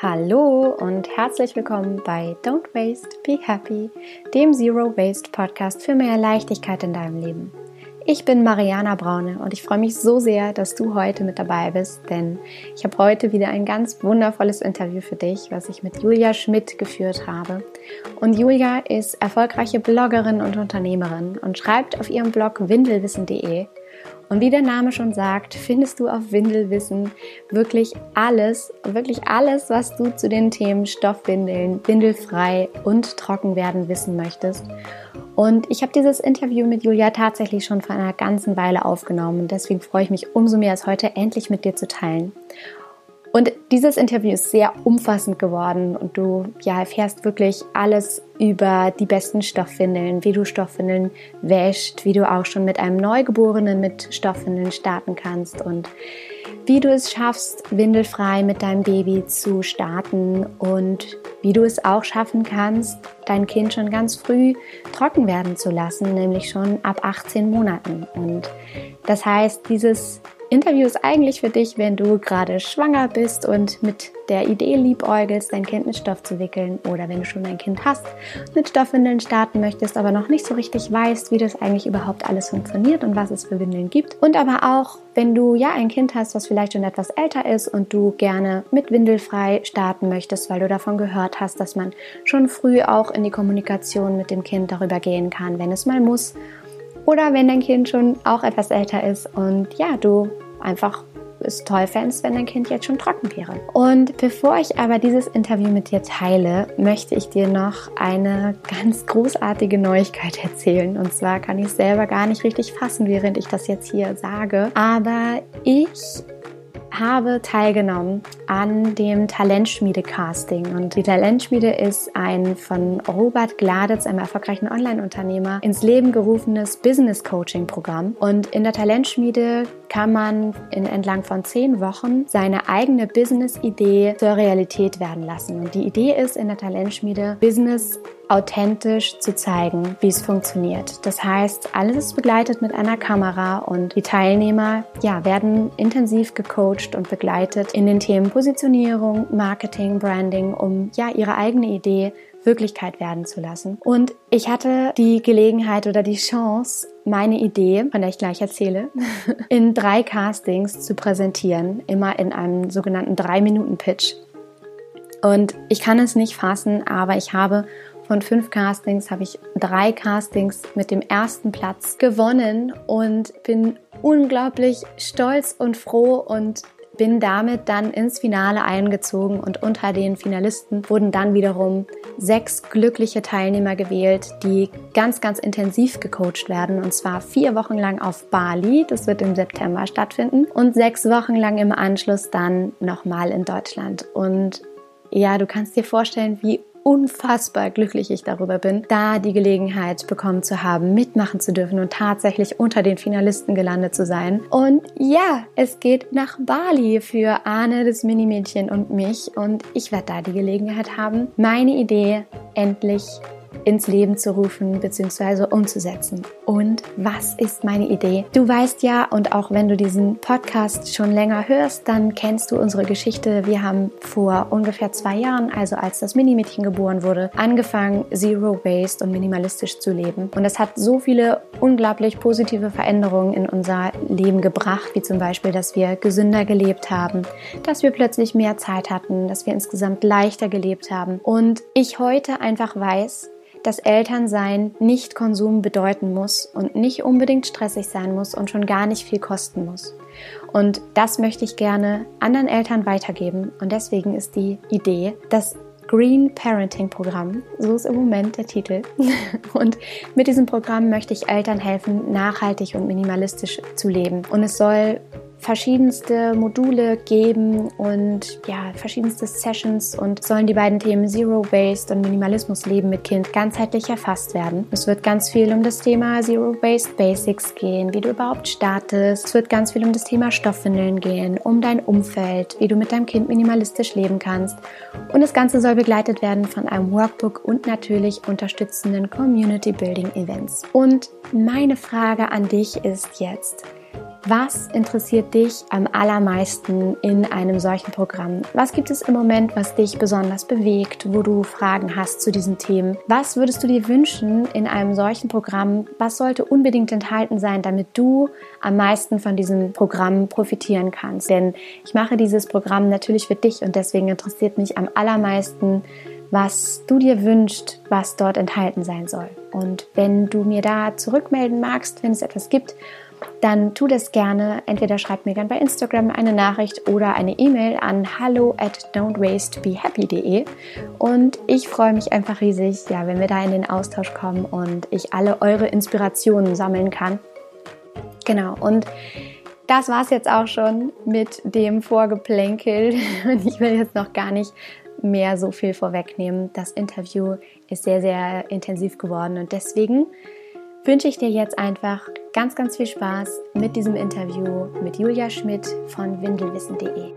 Hallo und herzlich willkommen bei Don't Waste, Be Happy, dem Zero Waste Podcast für mehr Leichtigkeit in deinem Leben. Ich bin Mariana Braune und ich freue mich so sehr, dass du heute mit dabei bist, denn ich habe heute wieder ein ganz wundervolles Interview für dich, was ich mit Julia Schmidt geführt habe. Und Julia ist erfolgreiche Bloggerin und Unternehmerin und schreibt auf ihrem Blog windelwissen.de und wie der Name schon sagt, findest du auf Windelwissen wirklich alles, wirklich alles, was du zu den Themen Stoffwindeln, windelfrei und trocken werden wissen möchtest. Und ich habe dieses Interview mit Julia tatsächlich schon vor einer ganzen Weile aufgenommen und deswegen freue ich mich umso mehr, es heute endlich mit dir zu teilen. Und dieses Interview ist sehr umfassend geworden und du ja, erfährst wirklich alles über die besten Stoffwindeln, wie du Stoffwindeln wäscht, wie du auch schon mit einem Neugeborenen mit Stoffwindeln starten kannst und wie du es schaffst, windelfrei mit deinem Baby zu starten und wie du es auch schaffen kannst, dein Kind schon ganz früh trocken werden zu lassen, nämlich schon ab 18 Monaten. Und das heißt, dieses Interview ist eigentlich für dich, wenn du gerade schwanger bist und mit der Idee liebäugelst, dein Kind mit Stoff zu wickeln oder wenn du schon ein Kind hast, mit Stoffwindeln starten möchtest, aber noch nicht so richtig weißt, wie das eigentlich überhaupt alles funktioniert und was es für Windeln gibt. Und aber auch, wenn du ja ein Kind hast, was vielleicht schon etwas älter ist und du gerne mit Windelfrei starten möchtest, weil du davon gehört hast, dass man schon früh auch in die Kommunikation mit dem Kind darüber gehen kann, wenn es mal muss oder wenn dein Kind schon auch etwas älter ist und ja, du einfach es toll fändest, wenn dein Kind jetzt schon trocken wäre. Und bevor ich aber dieses Interview mit dir teile, möchte ich dir noch eine ganz großartige Neuigkeit erzählen. Und zwar kann ich selber gar nicht richtig fassen, während ich das jetzt hier sage. Aber ich habe teilgenommen an dem Talentschmiede-Casting. Und die Talentschmiede ist ein von Robert Gladitz, einem erfolgreichen Online-Unternehmer, ins Leben gerufenes Business-Coaching-Programm. Und in der Talentschmiede kann man in entlang von zehn Wochen seine eigene Business-Idee zur Realität werden lassen. Und die Idee ist in der Talentschmiede, Business authentisch zu zeigen, wie es funktioniert. Das heißt, alles ist begleitet mit einer Kamera und die Teilnehmer ja, werden intensiv gecoacht und begleitet in den Themen Positionierung, Marketing, Branding, um ja ihre eigene Idee Wirklichkeit werden zu lassen. Und ich hatte die Gelegenheit oder die Chance, meine Idee, von der ich gleich erzähle, in drei Castings zu präsentieren, immer in einem sogenannten drei Minuten Pitch. Und ich kann es nicht fassen, aber ich habe von fünf Castings habe ich drei Castings mit dem ersten Platz gewonnen und bin unglaublich stolz und froh und bin damit dann ins Finale eingezogen und unter den Finalisten wurden dann wiederum sechs glückliche Teilnehmer gewählt, die ganz, ganz intensiv gecoacht werden. Und zwar vier Wochen lang auf Bali, das wird im September stattfinden und sechs Wochen lang im Anschluss dann nochmal in Deutschland. Und ja, du kannst dir vorstellen, wie unfassbar glücklich ich darüber bin, da die Gelegenheit bekommen zu haben, mitmachen zu dürfen und tatsächlich unter den Finalisten gelandet zu sein. Und ja, es geht nach Bali für Arne, das Minimädchen und mich und ich werde da die Gelegenheit haben, meine Idee endlich ins Leben zu rufen bzw. umzusetzen. Und was ist meine Idee? Du weißt ja, und auch wenn du diesen Podcast schon länger hörst, dann kennst du unsere Geschichte. Wir haben vor ungefähr zwei Jahren, also als das Minimädchen geboren wurde, angefangen, Zero Waste und minimalistisch zu leben. Und das hat so viele unglaublich positive Veränderungen in unser Leben gebracht, wie zum Beispiel, dass wir gesünder gelebt haben, dass wir plötzlich mehr Zeit hatten, dass wir insgesamt leichter gelebt haben. Und ich heute einfach weiß, dass Elternsein nicht Konsum bedeuten muss und nicht unbedingt stressig sein muss und schon gar nicht viel kosten muss. Und das möchte ich gerne anderen Eltern weitergeben. Und deswegen ist die Idee, das Green Parenting Programm, so ist im Moment der Titel. Und mit diesem Programm möchte ich Eltern helfen, nachhaltig und minimalistisch zu leben. Und es soll verschiedenste Module geben und ja, verschiedenste Sessions und sollen die beiden Themen Zero Waste und Minimalismus Leben mit Kind ganzheitlich erfasst werden. Es wird ganz viel um das Thema Zero Waste Basics gehen, wie du überhaupt startest. Es wird ganz viel um das Thema Stoffwindeln gehen, um dein Umfeld, wie du mit deinem Kind minimalistisch leben kannst. Und das Ganze soll begleitet werden von einem Workbook und natürlich unterstützenden Community Building Events. Und meine Frage an dich ist jetzt, Was interessiert dich am allermeisten in einem solchen Programm? Was gibt es im Moment, was dich besonders bewegt, wo du Fragen hast zu diesen Themen? Was würdest du dir wünschen in einem solchen Programm? Was sollte unbedingt enthalten sein, damit du am meisten von diesem Programm profitieren kannst? Denn ich mache dieses Programm natürlich für dich und deswegen interessiert mich am allermeisten, was du dir wünschst, was dort enthalten sein soll. Und wenn du mir da zurückmelden magst, wenn es etwas gibt, dann tu das gerne. Entweder schreib mir gerne bei Instagram eine Nachricht oder eine E-Mail an hallo at don'twastebehappy.de. Und ich freue mich einfach riesig, ja, wenn wir da in den Austausch kommen und ich alle eure Inspirationen sammeln kann. Genau, und das war es jetzt auch schon mit dem Vorgeplänkel. Und ich will jetzt noch gar nicht mehr so viel vorwegnehmen. Das Interview ist sehr, sehr intensiv geworden und deswegen wünsche ich dir jetzt einfach ganz, ganz viel Spaß mit diesem Interview mit Julia Schmidt von windelwissen.de.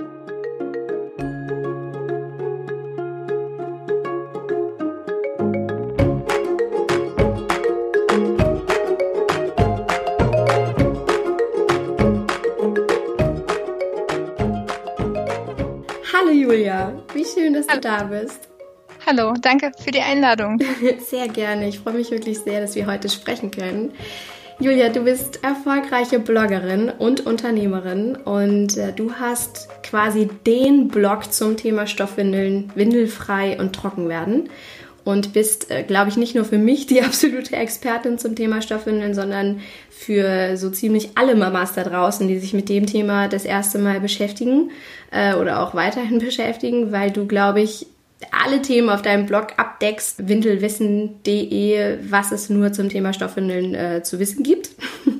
Hallo Julia, wie schön, dass du da bist. Hallo, danke für die Einladung. Sehr gerne. Ich freue mich wirklich sehr, dass wir heute sprechen können. Julia, du bist erfolgreiche Bloggerin und Unternehmerin und äh, du hast quasi den Blog zum Thema Stoffwindeln, windelfrei und trocken werden und bist, äh, glaube ich, nicht nur für mich die absolute Expertin zum Thema Stoffwindeln, sondern für so ziemlich alle Mamas da draußen, die sich mit dem Thema das erste Mal beschäftigen äh, oder auch weiterhin beschäftigen, weil du, glaube ich, alle Themen auf deinem Blog abdeckst, windelwissen.de, was es nur zum Thema Stoffwindeln äh, zu wissen gibt.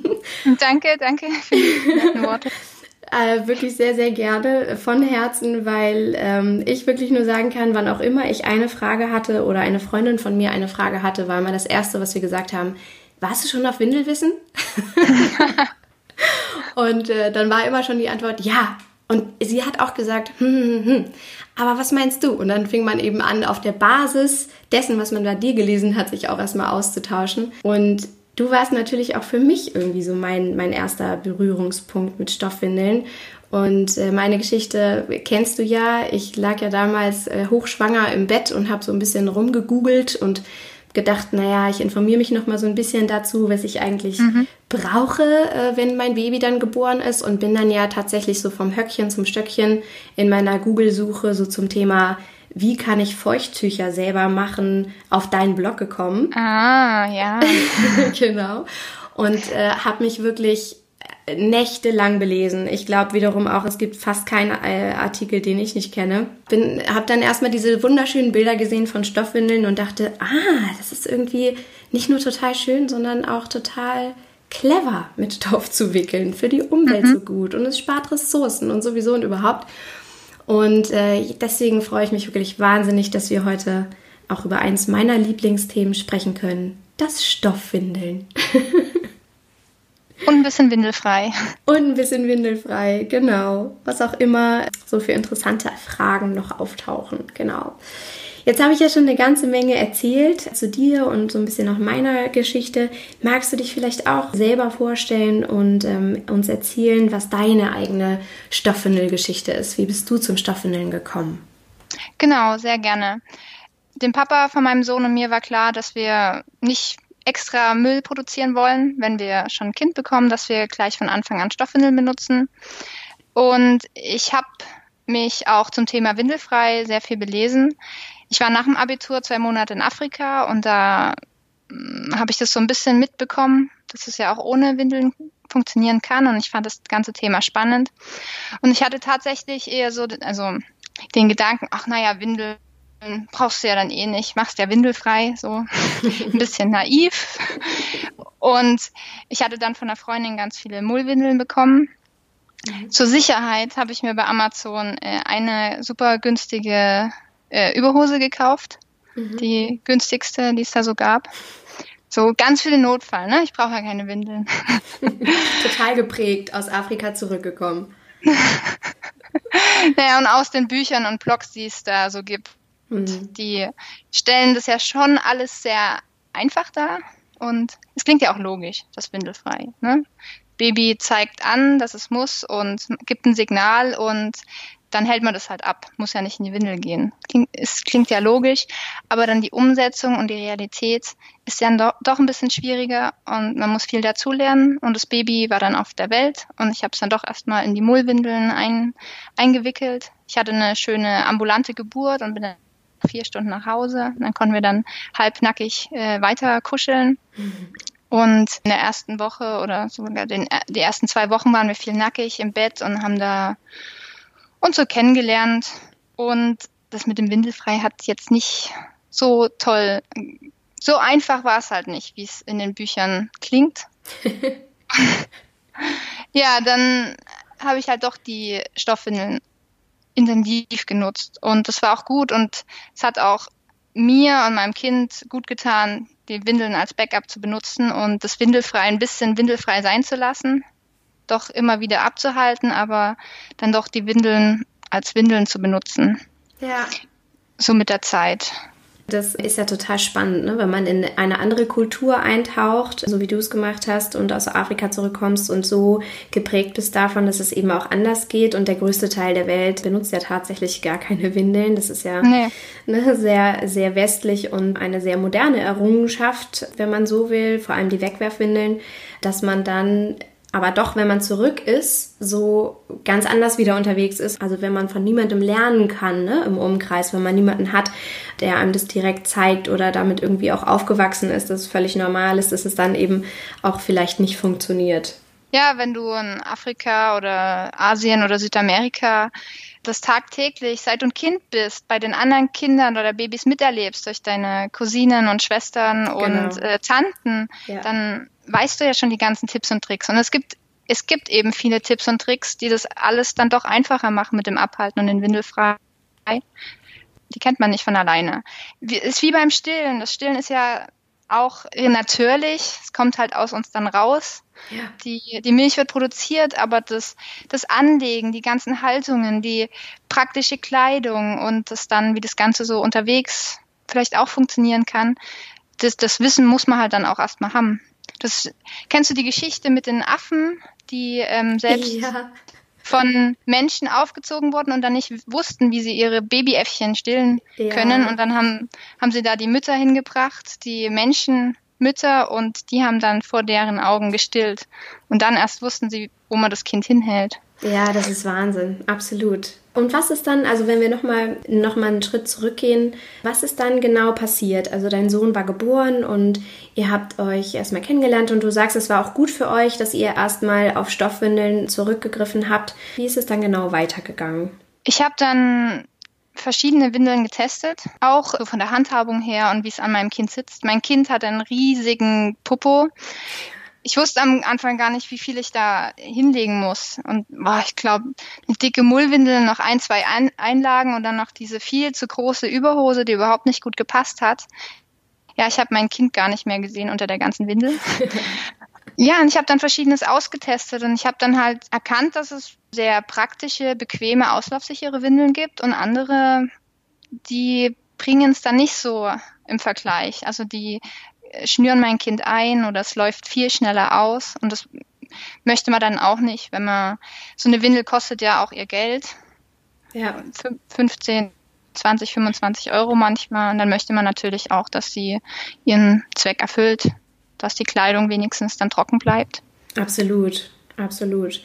danke, danke für die Worte. Äh, wirklich sehr, sehr gerne von Herzen, weil ähm, ich wirklich nur sagen kann, wann auch immer ich eine Frage hatte oder eine Freundin von mir eine Frage hatte, war immer das Erste, was wir gesagt haben, warst du schon auf Windelwissen? Und äh, dann war immer schon die Antwort, ja. Und sie hat auch gesagt, hm, hm, hm. Aber was meinst du? Und dann fing man eben an, auf der Basis dessen, was man bei dir gelesen hat, sich auch erstmal auszutauschen. Und du warst natürlich auch für mich irgendwie so mein, mein erster Berührungspunkt mit Stoffwindeln. Und äh, meine Geschichte kennst du ja. Ich lag ja damals äh, hochschwanger im Bett und habe so ein bisschen rumgegoogelt und gedacht, naja, ich informiere mich noch mal so ein bisschen dazu, was ich eigentlich mhm. brauche, äh, wenn mein Baby dann geboren ist und bin dann ja tatsächlich so vom Höckchen zum Stöckchen in meiner Google-Suche so zum Thema wie kann ich Feuchttücher selber machen, auf deinen Blog gekommen. Ah, ja. genau. Und äh, habe mich wirklich nächtelang belesen. Ich glaube wiederum auch, es gibt fast keinen äh, Artikel, den ich nicht kenne. Bin, habe dann erstmal diese wunderschönen Bilder gesehen von Stoffwindeln und dachte, ah, das ist irgendwie nicht nur total schön, sondern auch total clever mit Stoff zu wickeln, für die Umwelt mhm. so gut und es spart Ressourcen und sowieso und überhaupt. Und äh, deswegen freue ich mich wirklich wahnsinnig, dass wir heute auch über eins meiner Lieblingsthemen sprechen können, das Stoffwindeln. Und ein bisschen windelfrei. Und ein bisschen windelfrei, genau. Was auch immer so für interessante Fragen noch auftauchen, genau. Jetzt habe ich ja schon eine ganze Menge erzählt zu dir und so ein bisschen auch meiner Geschichte. Magst du dich vielleicht auch selber vorstellen und ähm, uns erzählen, was deine eigene Stoffwindelgeschichte ist? Wie bist du zum Stoffwindeln gekommen? Genau, sehr gerne. Dem Papa von meinem Sohn und mir war klar, dass wir nicht extra Müll produzieren wollen, wenn wir schon ein Kind bekommen, dass wir gleich von Anfang an Stoffwindeln benutzen. Und ich habe mich auch zum Thema Windelfrei sehr viel belesen. Ich war nach dem Abitur zwei Monate in Afrika und da hm, habe ich das so ein bisschen mitbekommen, dass es ja auch ohne Windeln funktionieren kann und ich fand das ganze Thema spannend. Und ich hatte tatsächlich eher so, also den Gedanken, ach naja, Windeln brauchst du ja dann eh nicht, machst ja windelfrei, so ein bisschen naiv. Und ich hatte dann von einer Freundin ganz viele Mullwindeln bekommen. Mhm. Zur Sicherheit habe ich mir bei Amazon äh, eine super günstige äh, Überhose gekauft, mhm. die günstigste, die es da so gab. So ganz für den Notfall, ne? Ich brauche ja keine Windeln. Total geprägt, aus Afrika zurückgekommen. naja, und aus den Büchern und Blogs, die es da so gibt, Mhm. Die stellen das ja schon alles sehr einfach dar und es klingt ja auch logisch, das windelfrei. Ne? Baby zeigt an, dass es muss und gibt ein Signal und dann hält man das halt ab. Muss ja nicht in die Windel gehen. Klingt, es klingt ja logisch, aber dann die Umsetzung und die Realität ist ja doch, doch ein bisschen schwieriger und man muss viel dazulernen. Und das Baby war dann auf der Welt und ich habe es dann doch erstmal in die Mullwindeln ein, eingewickelt. Ich hatte eine schöne ambulante Geburt und bin dann vier Stunden nach Hause. Dann konnten wir dann halbnackig äh, weiter kuscheln. Mhm. Und in der ersten Woche oder sogar den, die ersten zwei Wochen waren wir viel nackig im Bett und haben da uns so kennengelernt. Und das mit dem Windelfrei hat jetzt nicht so toll, so einfach war es halt nicht, wie es in den Büchern klingt. ja, dann habe ich halt doch die Stoffwindeln intensiv genutzt und das war auch gut und es hat auch mir und meinem Kind gut getan, die Windeln als Backup zu benutzen und das Windelfrei ein bisschen windelfrei sein zu lassen, doch immer wieder abzuhalten, aber dann doch die Windeln als Windeln zu benutzen. Ja. So mit der Zeit. Das ist ja total spannend, ne? wenn man in eine andere Kultur eintaucht, so wie du es gemacht hast und aus Afrika zurückkommst und so geprägt bist davon, dass es eben auch anders geht. Und der größte Teil der Welt benutzt ja tatsächlich gar keine Windeln. Das ist ja nee. ne, sehr, sehr westlich und eine sehr moderne Errungenschaft, wenn man so will, vor allem die Wegwerfwindeln, dass man dann aber doch, wenn man zurück ist, so ganz anders wieder unterwegs ist. Also wenn man von niemandem lernen kann ne, im Umkreis, wenn man niemanden hat, der einem das direkt zeigt oder damit irgendwie auch aufgewachsen ist, dass es völlig normal ist, dass es dann eben auch vielleicht nicht funktioniert. Ja, wenn du in Afrika oder Asien oder Südamerika das tagtäglich, seit du ein Kind bist, bei den anderen Kindern oder Babys miterlebst, durch deine Cousinen und Schwestern genau. und äh, Tanten, ja. dann weißt du ja schon die ganzen Tipps und Tricks. Und es gibt, es gibt eben viele Tipps und Tricks, die das alles dann doch einfacher machen mit dem Abhalten und den Windelfrei. Die kennt man nicht von alleine. Ist wie beim Stillen. Das Stillen ist ja auch natürlich. Es kommt halt aus uns dann raus. Ja. Die, die Milch wird produziert, aber das, das Anlegen, die ganzen Haltungen, die praktische Kleidung und das dann, wie das Ganze so unterwegs vielleicht auch funktionieren kann, das, das Wissen muss man halt dann auch erstmal haben. Das kennst du die Geschichte mit den Affen, die ähm, selbst ja. von Menschen aufgezogen wurden und dann nicht wussten, wie sie ihre Babyäffchen stillen ja. können. Und dann haben, haben sie da die Mütter hingebracht, die Menschenmütter, und die haben dann vor deren Augen gestillt. Und dann erst wussten sie, wo man das Kind hinhält. Ja, das ist Wahnsinn, absolut. Und was ist dann, also wenn wir nochmal noch mal einen Schritt zurückgehen, was ist dann genau passiert? Also dein Sohn war geboren und ihr habt euch erstmal kennengelernt und du sagst, es war auch gut für euch, dass ihr erstmal auf Stoffwindeln zurückgegriffen habt. Wie ist es dann genau weitergegangen? Ich habe dann verschiedene Windeln getestet, auch von der Handhabung her und wie es an meinem Kind sitzt. Mein Kind hat einen riesigen Popo ich wusste am Anfang gar nicht, wie viel ich da hinlegen muss. Und boah, ich glaube, eine dicke Mullwindel, noch ein, zwei ein Einlagen und dann noch diese viel zu große Überhose, die überhaupt nicht gut gepasst hat. Ja, ich habe mein Kind gar nicht mehr gesehen unter der ganzen Windel. ja, und ich habe dann verschiedenes ausgetestet und ich habe dann halt erkannt, dass es sehr praktische, bequeme, auslaufsichere Windeln gibt und andere, die bringen es dann nicht so im Vergleich. Also die schnüren mein Kind ein oder es läuft viel schneller aus und das möchte man dann auch nicht, wenn man so eine Windel kostet ja auch ihr Geld. Ja. 15, 20, 25 Euro manchmal. Und dann möchte man natürlich auch, dass sie ihren Zweck erfüllt, dass die Kleidung wenigstens dann trocken bleibt. Absolut. Absolut.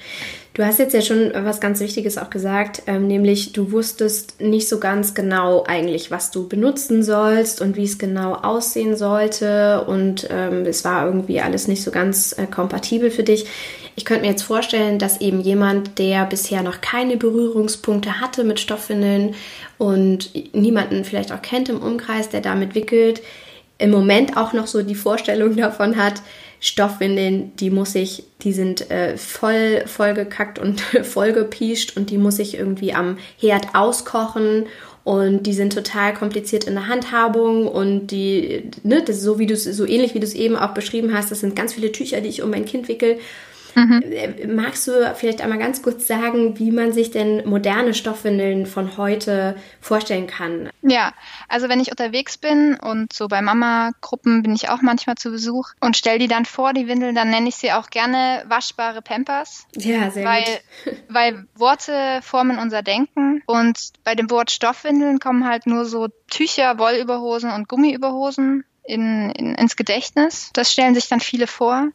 Du hast jetzt ja schon was ganz Wichtiges auch gesagt, ähm, nämlich du wusstest nicht so ganz genau eigentlich, was du benutzen sollst und wie es genau aussehen sollte und ähm, es war irgendwie alles nicht so ganz äh, kompatibel für dich. Ich könnte mir jetzt vorstellen, dass eben jemand, der bisher noch keine Berührungspunkte hatte mit Stoffwindeln und niemanden vielleicht auch kennt im Umkreis, der damit wickelt, im Moment auch noch so die Vorstellung davon hat, Stoffwindeln, die muss ich, die sind äh, voll vollgekackt und vollgepiescht und die muss ich irgendwie am Herd auskochen und die sind total kompliziert in der Handhabung und die, ne, das ist so wie du so ähnlich wie du es eben auch beschrieben hast, das sind ganz viele Tücher, die ich um mein Kind wickel. Mhm. Äh, magst du vielleicht einmal ganz kurz sagen, wie man sich denn moderne Stoffwindeln von heute vorstellen kann? Ja, also wenn ich unterwegs bin und so bei Mama-Gruppen bin ich auch manchmal zu Besuch und stelle die dann vor, die Windeln, dann nenne ich sie auch gerne waschbare Pampers. Ja, sehr weil, gut. weil Worte formen unser Denken und bei dem Wort Stoffwindeln kommen halt nur so Tücher, Wollüberhosen und Gummiüberhosen in, in, ins Gedächtnis. Das stellen sich dann viele vor.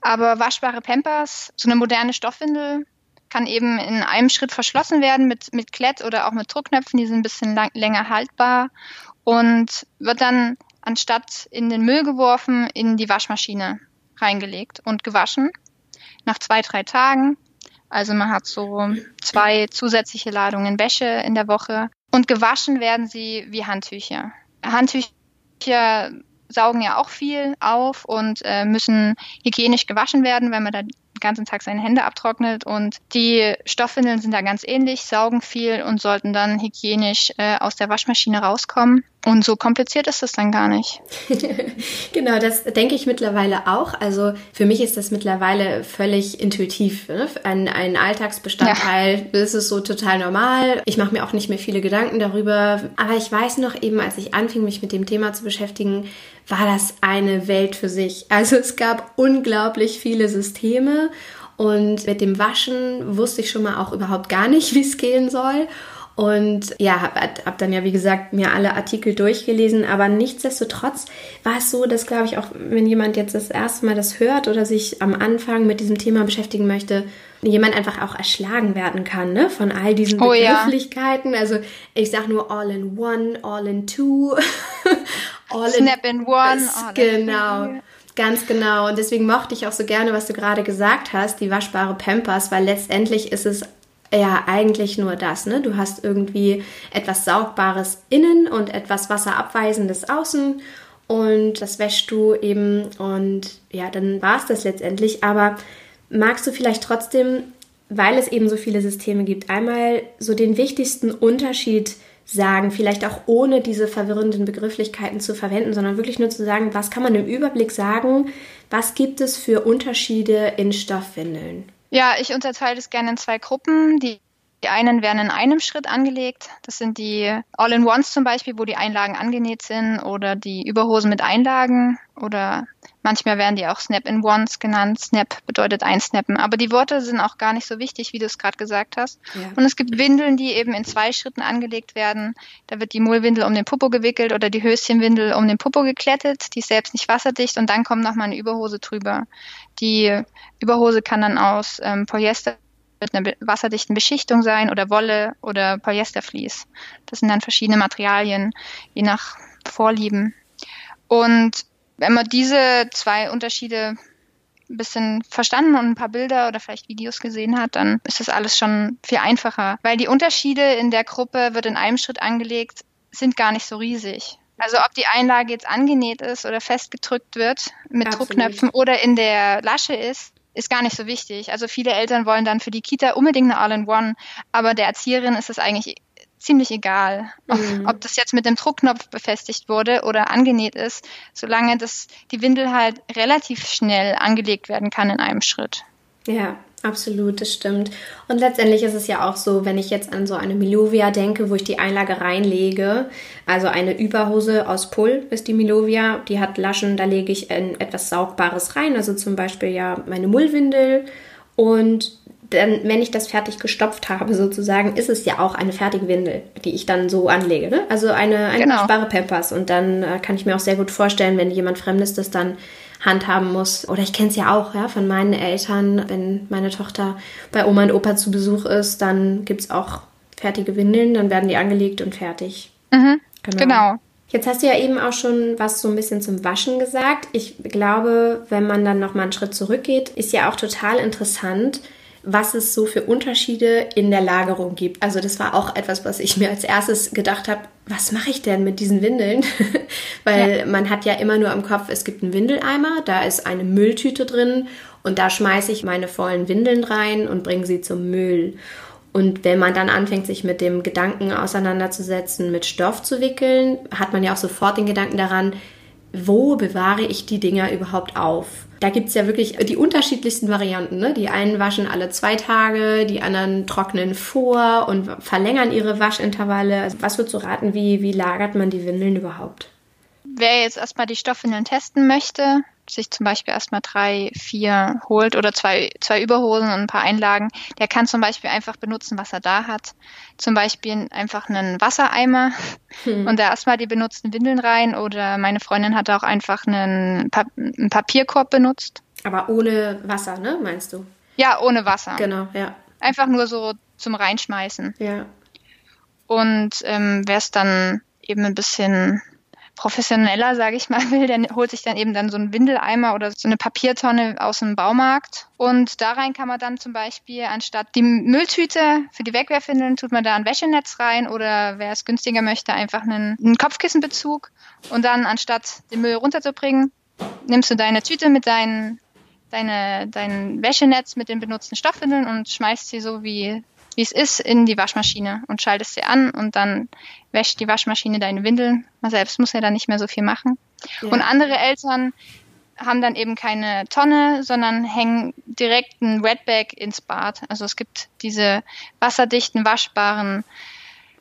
Aber waschbare Pampers, so eine moderne Stoffwindel, kann eben in einem Schritt verschlossen werden mit, mit Klett oder auch mit Druckknöpfen, die sind ein bisschen lang, länger haltbar und wird dann anstatt in den Müll geworfen, in die Waschmaschine reingelegt und gewaschen. Nach zwei, drei Tagen. Also man hat so zwei zusätzliche Ladungen Wäsche in der Woche. Und gewaschen werden sie wie Handtücher. Handtücher saugen ja auch viel auf und äh, müssen hygienisch gewaschen werden, wenn man da den ganzen Tag seine Hände abtrocknet. Und die Stoffwindeln sind da ganz ähnlich, saugen viel und sollten dann hygienisch äh, aus der Waschmaschine rauskommen. Und so kompliziert ist das dann gar nicht. genau, das denke ich mittlerweile auch. Also für mich ist das mittlerweile völlig intuitiv. Ne? Ein, ein Alltagsbestandteil. Ja. Ist so total normal. Ich mache mir auch nicht mehr viele Gedanken darüber. Aber ich weiß noch eben, als ich anfing, mich mit dem Thema zu beschäftigen, war das eine Welt für sich. Also es gab unglaublich viele Systeme. Und mit dem Waschen wusste ich schon mal auch überhaupt gar nicht, wie es gehen soll. Und ja, habe hab dann ja, wie gesagt, mir alle Artikel durchgelesen, aber nichtsdestotrotz war es so, dass, glaube ich, auch wenn jemand jetzt das erste Mal das hört oder sich am Anfang mit diesem Thema beschäftigen möchte, jemand einfach auch erschlagen werden kann, ne? Von all diesen oh, Begrifflichkeiten. Ja. Also ich sag nur all in one, all in two, all Snap in, in one. genau. Ganz genau. Und deswegen mochte ich auch so gerne, was du gerade gesagt hast, die waschbare Pampers, weil letztendlich ist es ja eigentlich nur das. Ne? Du hast irgendwie etwas Saugbares innen und etwas Wasserabweisendes außen und das wäschst du eben und ja, dann war es das letztendlich. Aber magst du vielleicht trotzdem, weil es eben so viele Systeme gibt, einmal so den wichtigsten Unterschied sagen, vielleicht auch ohne diese verwirrenden Begrifflichkeiten zu verwenden, sondern wirklich nur zu sagen, was kann man im Überblick sagen, was gibt es für Unterschiede in Stoffwindeln? Ja, ich unterteile das gerne in zwei Gruppen. Die die einen werden in einem Schritt angelegt. Das sind die All-in-Ones zum Beispiel, wo die Einlagen angenäht sind oder die Überhosen mit Einlagen oder manchmal werden die auch Snap-in-Ones genannt. Snap bedeutet einsnappen. Aber die Worte sind auch gar nicht so wichtig, wie du es gerade gesagt hast. Ja. Und es gibt Windeln, die eben in zwei Schritten angelegt werden. Da wird die Mullwindel um den Popo gewickelt oder die Höschenwindel um den Popo geklettet. Die ist selbst nicht wasserdicht und dann kommt nochmal eine Überhose drüber. Die Überhose kann dann aus ähm, Polyester mit einer wasserdichten Beschichtung sein oder Wolle oder Polyestervlies. Das sind dann verschiedene Materialien, je nach Vorlieben. Und wenn man diese zwei Unterschiede ein bisschen verstanden und ein paar Bilder oder vielleicht Videos gesehen hat, dann ist das alles schon viel einfacher. Weil die Unterschiede in der Gruppe wird in einem Schritt angelegt, sind gar nicht so riesig. Also ob die Einlage jetzt angenäht ist oder festgedrückt wird mit Absolut. Druckknöpfen oder in der Lasche ist, ist gar nicht so wichtig. Also viele Eltern wollen dann für die Kita unbedingt eine All-in-One, aber der Erzieherin ist es eigentlich ziemlich egal, mhm. ob, das jetzt mit dem Druckknopf befestigt wurde oder angenäht ist, solange das die Windel halt relativ schnell angelegt werden kann in einem Schritt. Ja, Absolut, das stimmt. Und letztendlich ist es ja auch so, wenn ich jetzt an so eine Milovia denke, wo ich die Einlage reinlege, also eine Überhose aus Pull ist die Milovia, die hat Laschen, da lege ich etwas Saugbares rein, also zum Beispiel ja meine Mullwindel und dann, wenn ich das fertig gestopft habe, sozusagen, ist es ja auch eine fertige Windel, die ich dann so anlege. Ne? Also eine, eine genau. Pampers. Und dann äh, kann ich mir auch sehr gut vorstellen, wenn jemand Fremdes das dann handhaben muss. Oder ich kenne es ja auch ja, von meinen Eltern, wenn meine Tochter bei Oma und Opa zu Besuch ist, dann gibt es auch fertige Windeln, dann werden die angelegt und fertig. Mhm, genau. genau. Jetzt hast du ja eben auch schon was so ein bisschen zum Waschen gesagt. Ich glaube, wenn man dann noch mal einen Schritt zurückgeht, ist ja auch total interessant, was es so für Unterschiede in der Lagerung gibt. Also das war auch etwas, was ich mir als erstes gedacht habe, was mache ich denn mit diesen Windeln? Weil ja. man hat ja immer nur im Kopf, es gibt einen Windeleimer, da ist eine Mülltüte drin und da schmeiße ich meine vollen Windeln rein und bringe sie zum Müll. Und wenn man dann anfängt, sich mit dem Gedanken auseinanderzusetzen, mit Stoff zu wickeln, hat man ja auch sofort den Gedanken daran, wo bewahre ich die Dinger überhaupt auf? Da gibt es ja wirklich die unterschiedlichsten Varianten. Ne? Die einen waschen alle zwei Tage, die anderen trocknen vor und verlängern ihre Waschintervalle. Also was würdest du raten, wie, wie lagert man die Windeln überhaupt? Wer jetzt erstmal die Stoffwindeln testen möchte, sich zum Beispiel erstmal drei, vier holt oder zwei, zwei Überhosen und ein paar Einlagen, der kann zum Beispiel einfach benutzen, was er da hat. Zum Beispiel einfach einen Wassereimer hm. und da erstmal die benutzten Windeln rein oder meine Freundin hat auch einfach einen, pa einen Papierkorb benutzt. Aber ohne Wasser, ne, meinst du? Ja, ohne Wasser. Genau, ja. Einfach nur so zum Reinschmeißen. Ja. Und ähm, wer es dann eben ein bisschen professioneller, sage ich mal, will, der holt sich dann eben dann so einen Windeleimer oder so eine Papiertonne aus dem Baumarkt. Und da rein kann man dann zum Beispiel anstatt die Mülltüte für die Wegwerfwindeln, tut man da ein Wäschenetz rein oder wer es günstiger möchte, einfach einen, einen Kopfkissenbezug. Und dann anstatt den Müll runterzubringen, nimmst du deine Tüte mit deinen deine, dein Wäschenetz mit den benutzten Stoffwindeln und schmeißt sie so wie wie es ist, in die Waschmaschine und schaltest sie an und dann wäscht die Waschmaschine deine Windeln. Man selbst muss ja dann nicht mehr so viel machen. Ja. Und andere Eltern haben dann eben keine Tonne, sondern hängen direkt ein Wetbag ins Bad. Also es gibt diese wasserdichten, waschbaren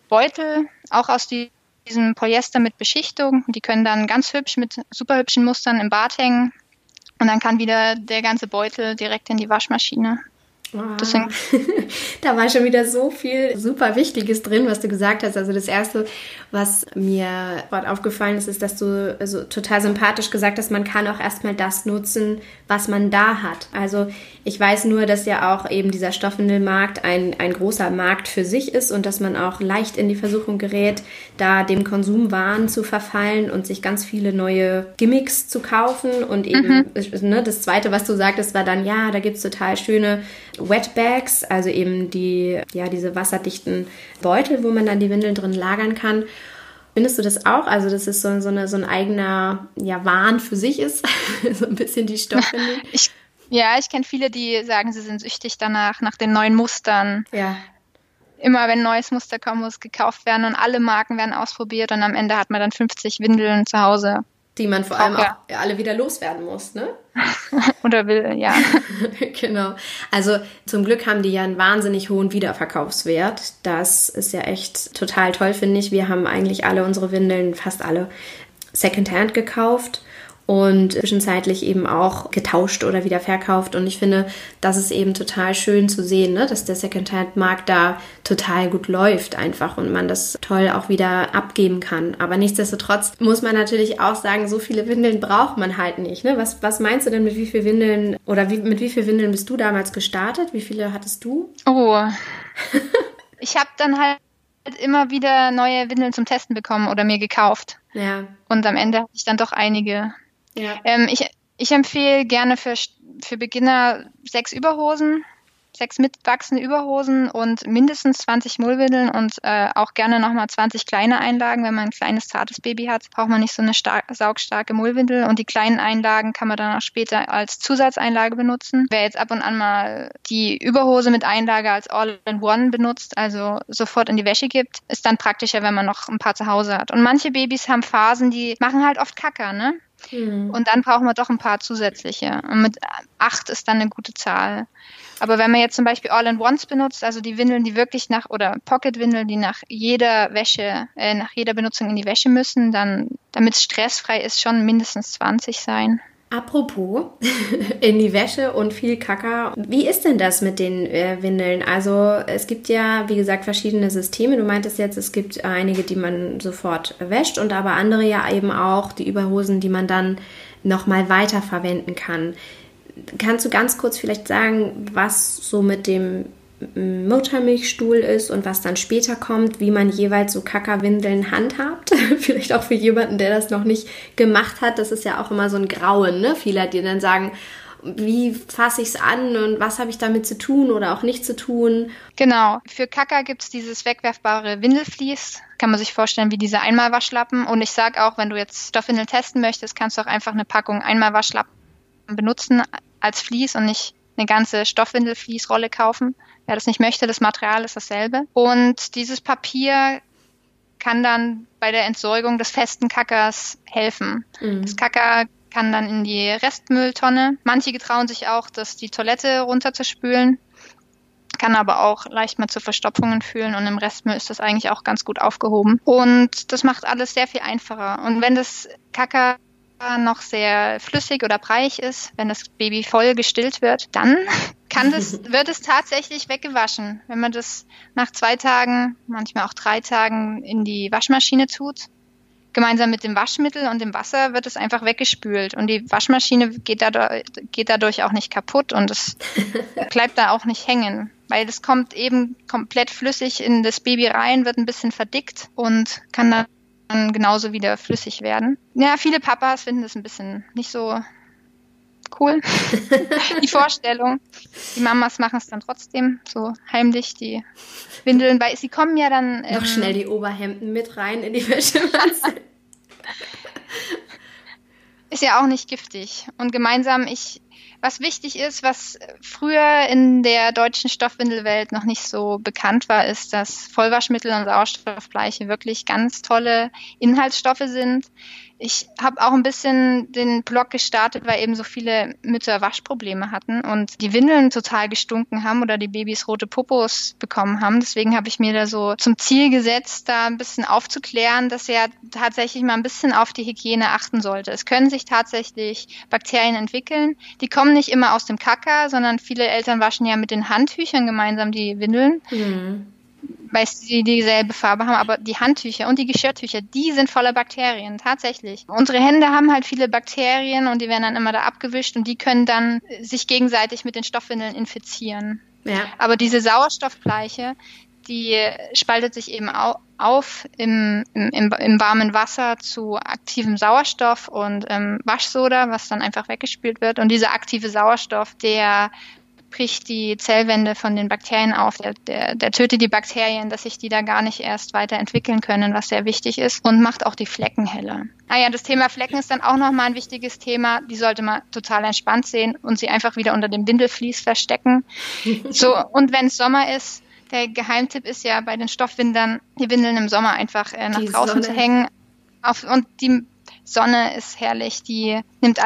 Beutel, auch aus diesem Polyester mit Beschichtung. Die können dann ganz hübsch mit super hübschen Mustern im Bad hängen. Und dann kann wieder der ganze Beutel direkt in die Waschmaschine. Deswegen. da war schon wieder so viel super Wichtiges drin, was du gesagt hast. Also das Erste, was mir gerade aufgefallen ist, ist, dass du also total sympathisch gesagt hast, man kann auch erstmal das nutzen, was man da hat. Also ich weiß nur, dass ja auch eben dieser Stoffwindelmarkt ein, ein großer Markt für sich ist und dass man auch leicht in die Versuchung gerät, da dem Konsumwahn zu verfallen und sich ganz viele neue Gimmicks zu kaufen. Und eben mhm. ne, das Zweite, was du sagtest, war dann, ja, da gibt's total schöne Wetbags, also eben die, ja, diese wasserdichten Beutel, wo man dann die Windeln drin lagern kann. Findest du das auch? Also, dass es so, so, eine, so ein eigener ja, Wahn für sich ist? so ein bisschen die Stoffwindel? Ich, ja, ich kenne viele, die sagen, sie sind süchtig danach, nach den neuen Mustern. Ja. Immer wenn ein neues Muster kommt, muss gekauft werden und alle Marken werden ausprobiert und am Ende hat man dann 50 Windeln zu Hause die man vor allem auch alle wieder loswerden muss, ne? Oder will, ja. genau. Also zum Glück haben die ja einen wahnsinnig hohen Wiederverkaufswert. Das ist ja echt total toll, finde ich. Wir haben eigentlich alle unsere Windeln, fast alle, Secondhand gekauft und zwischenzeitlich eben auch getauscht oder wieder verkauft. Und ich finde, das ist eben total schön zu sehen, ne? dass der Secondhand-Markt da total gut läuft einfach und man das toll auch wieder abgeben kann. Aber nichtsdestotrotz muss man natürlich auch sagen, so viele Windeln braucht man halt nicht. Ne? Was, was meinst du denn mit wie viel Windeln oder wie, mit wie viel Windeln bist du damals gestartet? Wie viele hattest du? Oh. ich habe dann halt immer wieder neue Windeln zum Testen bekommen oder mir gekauft. Ja. Und am Ende hatte ich dann doch einige Ähm, ich, ich empfehle gerne für, für Beginner sechs Überhosen, sechs mitwachsende Überhosen und mindestens 20 Mullwindeln und äh, auch gerne nochmal 20 kleine Einlagen. Wenn man ein kleines, zartes Baby hat, braucht man nicht so eine saugstarke Mullwindel. Und die kleinen Einlagen kann man dann auch später als Zusatzeinlage benutzen. Wer jetzt ab und an mal die Überhose mit Einlage als All-in-One benutzt, also sofort in die Wäsche gibt, ist dann praktischer, wenn man noch ein paar zu Hause hat. Und manche Babys haben Phasen, die machen halt oft Kacker, ne? Mhm. Und dann brauchen wir doch ein paar zusätzliche. Und mit acht ist dann eine gute Zahl. Aber wenn man jetzt zum Beispiel All-in-Ones benutzt, also die Windeln, die wirklich nach, oder Pocket-Windeln, die nach jeder Wäsche, äh, nach jeder Benutzung in die Wäsche müssen, dann, damit es stressfrei ist, schon mindestens 20 sein. Apropos in die Wäsche und viel Kacker. Wie ist denn das mit den äh, Windeln? Also es gibt ja, wie gesagt, verschiedene Systeme. Du meintest jetzt, es gibt einige, die man sofort wäscht und aber andere ja eben auch die Überhosen, die man dann nochmal weiterverwenden kann. Kannst du ganz kurz vielleicht sagen, was so mit dem Muttermilchstuhl ist und was dann später kommt, wie man jeweils so Kackerwindeln handhabt. Vielleicht auch für jemanden, der das noch nicht gemacht hat. Das ist ja auch immer so ein Grauen, ne? Viele, die dann sagen, wie fasse ich es an und was habe ich damit zu tun oder auch nicht zu tun. Genau. Für Kacker gibt es dieses wegwerfbare Windelflies. Kann man sich vorstellen wie diese Einmalwaschlappen. Und ich sage auch, wenn du jetzt Stoffwindel testen möchtest, kannst du auch einfach eine Packung Einmalwaschlappen benutzen als Vlies und nicht eine ganze Stoffwindelfliesrolle kaufen. Wer das nicht möchte, das Material ist dasselbe. Und dieses Papier kann dann bei der Entsorgung des festen Kackers helfen. Mhm. Das Kacker kann dann in die Restmülltonne. Manche getrauen sich auch, das die Toilette runterzuspülen kann aber auch leicht mal zu Verstopfungen führen und im Restmüll ist das eigentlich auch ganz gut aufgehoben. Und das macht alles sehr viel einfacher. Und wenn das Kacker noch sehr flüssig oder breiig ist, wenn das Baby voll gestillt wird, dann kann das, wird es tatsächlich weggewaschen. Wenn man das nach zwei Tagen, manchmal auch drei Tagen in die Waschmaschine tut, gemeinsam mit dem Waschmittel und dem Wasser wird es einfach weggespült und die Waschmaschine geht dadurch, geht dadurch auch nicht kaputt und es bleibt da auch nicht hängen weil das kommt eben komplett flüssig in das Baby rein, wird ein bisschen verdickt und kann dann genauso wieder flüssig werden. Ja, viele Papas finden das ein bisschen nicht so cool, die Vorstellung. Die Mamas machen es dann trotzdem so heimlich, die Windeln, weil sie kommen ja dann. Ähm, Noch schnell die Oberhemden mit rein in die Wäschemasse. ist ja auch nicht giftig. Und gemeinsam, ich was wichtig ist, was früher in der deutschen Stoffwindelwelt noch nicht so bekannt war, ist, dass Vollwaschmittel und Sauerstoffbleiche wirklich ganz tolle Inhaltsstoffe sind, ich habe auch ein bisschen den Blog gestartet, weil eben so viele Mütter Waschprobleme hatten und die Windeln total gestunken haben oder die Babys rote Popos bekommen haben. Deswegen habe ich mir da so zum Ziel gesetzt, da ein bisschen aufzuklären, dass er tatsächlich mal ein bisschen auf die Hygiene achten sollte. Es können sich tatsächlich Bakterien entwickeln. Die kommen nicht immer aus dem Kacker, sondern viele Eltern waschen ja mit den Handtüchern gemeinsam die Windeln. Mhm weil sie dieselbe Farbe haben, aber die Handtücher und die Geschirrtücher, die sind voller Bakterien, tatsächlich. Unsere Hände haben halt viele Bakterien und die werden dann immer da abgewischt und die können dann sich gegenseitig mit den Stoffwindeln infizieren. Ja. Aber diese Sauerstoffbleiche, die spaltet sich eben auf im, im, im, im warmen Wasser zu aktivem Sauerstoff und ähm, Waschsoda, was dann einfach weggespült wird. Und dieser aktive Sauerstoff, der bricht die Zellwände von den Bakterien auf, der, der, der tötet die Bakterien, dass sich die da gar nicht erst weiterentwickeln können, was sehr wichtig ist und macht auch die Flecken heller. Ah ja, das Thema Flecken ist dann auch nochmal ein wichtiges Thema. Die sollte man total entspannt sehen und sie einfach wieder unter dem Windelflies verstecken. so, und wenn es Sommer ist, der Geheimtipp ist ja bei den Stoffwindern, die Windeln im Sommer einfach äh, nach die draußen Sonne. zu hängen. Auf, und die Sonne ist herrlich, die nimmt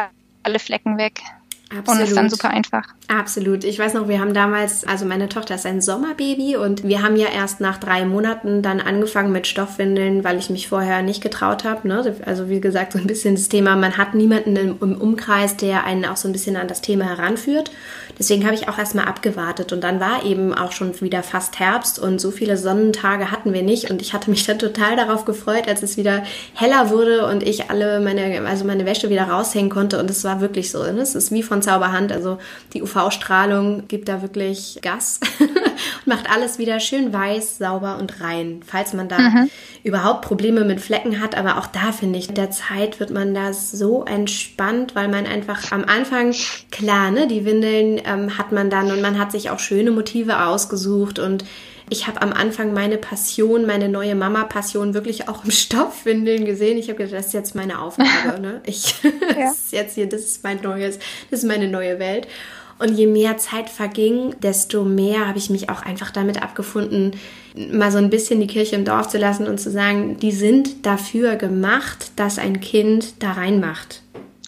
alle Flecken weg. Absolut. Und ist dann super einfach. Absolut. Ich weiß noch, wir haben damals, also meine Tochter ist ein Sommerbaby und wir haben ja erst nach drei Monaten dann angefangen mit Stoffwindeln, weil ich mich vorher nicht getraut habe. Ne? Also wie gesagt, so ein bisschen das Thema, man hat niemanden im, Umkreis, der einen auch so ein bisschen an das Thema heranführt. Deswegen habe ich auch erstmal abgewartet und dann war eben auch schon wieder fast Herbst und so viele Sonnentage hatten wir nicht und ich hatte mich dann total darauf gefreut, als es wieder heller wurde und ich alle meine, also meine Wäsche wieder raushängen konnte und es war wirklich so. Ne? Es ist wie von Zauberhand, also die UV UV-Strahlung gibt da wirklich Gas und macht alles wieder schön weiß, sauber und rein. Falls man da mhm. überhaupt Probleme mit Flecken hat, aber auch da finde ich, mit der Zeit wird man da so entspannt, weil man einfach am Anfang, klar, ne, die Windeln ähm, hat man dann und man hat sich auch schöne Motive ausgesucht und ich habe am Anfang meine Passion, meine neue Mama-Passion wirklich auch im Stoffwindeln gesehen. Ich habe gedacht, das ist jetzt meine Aufgabe. Ne? Ich, ja. das ist jetzt hier, das ist mein neues, das ist meine neue Welt. Und je mehr Zeit verging, desto mehr habe ich mich auch einfach damit abgefunden, mal so ein bisschen die Kirche im Dorf zu lassen und zu sagen, die sind dafür gemacht, dass ein Kind da reinmacht.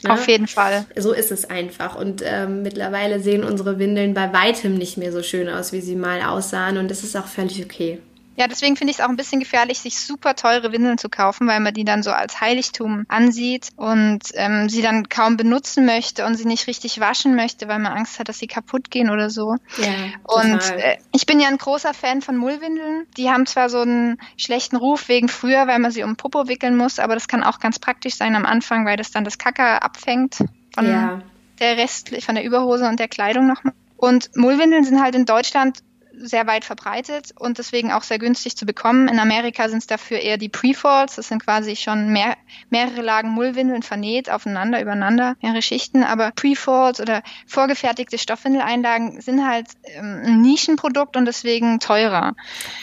Ja? Auf jeden Fall. So ist es einfach. Und ähm, mittlerweile sehen unsere Windeln bei weitem nicht mehr so schön aus, wie sie mal aussahen. Und das ist auch völlig okay. Ja, deswegen finde ich es auch ein bisschen gefährlich, sich super teure Windeln zu kaufen, weil man die dann so als Heiligtum ansieht und ähm, sie dann kaum benutzen möchte und sie nicht richtig waschen möchte, weil man Angst hat, dass sie kaputt gehen oder so. Ja, und äh, ich bin ja ein großer Fan von Mullwindeln. Die haben zwar so einen schlechten Ruf wegen früher, weil man sie um Popo wickeln muss, aber das kann auch ganz praktisch sein am Anfang, weil das dann das Kacker abfängt von ja. der Rest, von der Überhose und der Kleidung nochmal. Und Mullwindeln sind halt in Deutschland sehr weit verbreitet und deswegen auch sehr günstig zu bekommen. In Amerika sind es dafür eher die Prefolds. Das sind quasi schon mehr, mehrere Lagen Mullwindeln vernäht, aufeinander, übereinander, mehrere Schichten. Aber Prefolds oder vorgefertigte Stoffwindeleinlagen sind halt ähm, ein Nischenprodukt und deswegen teurer.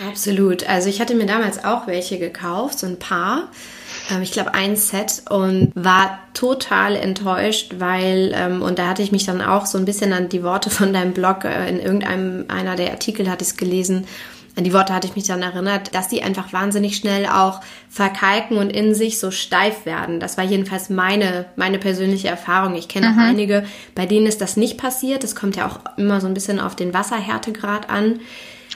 Absolut. Also ich hatte mir damals auch welche gekauft, so ein paar. Ähm, ich glaube, ein Set und war total enttäuscht, weil, ähm, und da hatte ich mich dann auch so ein bisschen an die Worte von deinem Blog, äh, in irgendeinem einer der Artikel hatte ich es gelesen, an die Worte hatte ich mich dann erinnert, dass die einfach wahnsinnig schnell auch verkalken und in sich so steif werden. Das war jedenfalls meine, meine persönliche Erfahrung. Ich kenne mhm. auch einige, bei denen ist das nicht passiert. Das kommt ja auch immer so ein bisschen auf den Wasserhärtegrad an.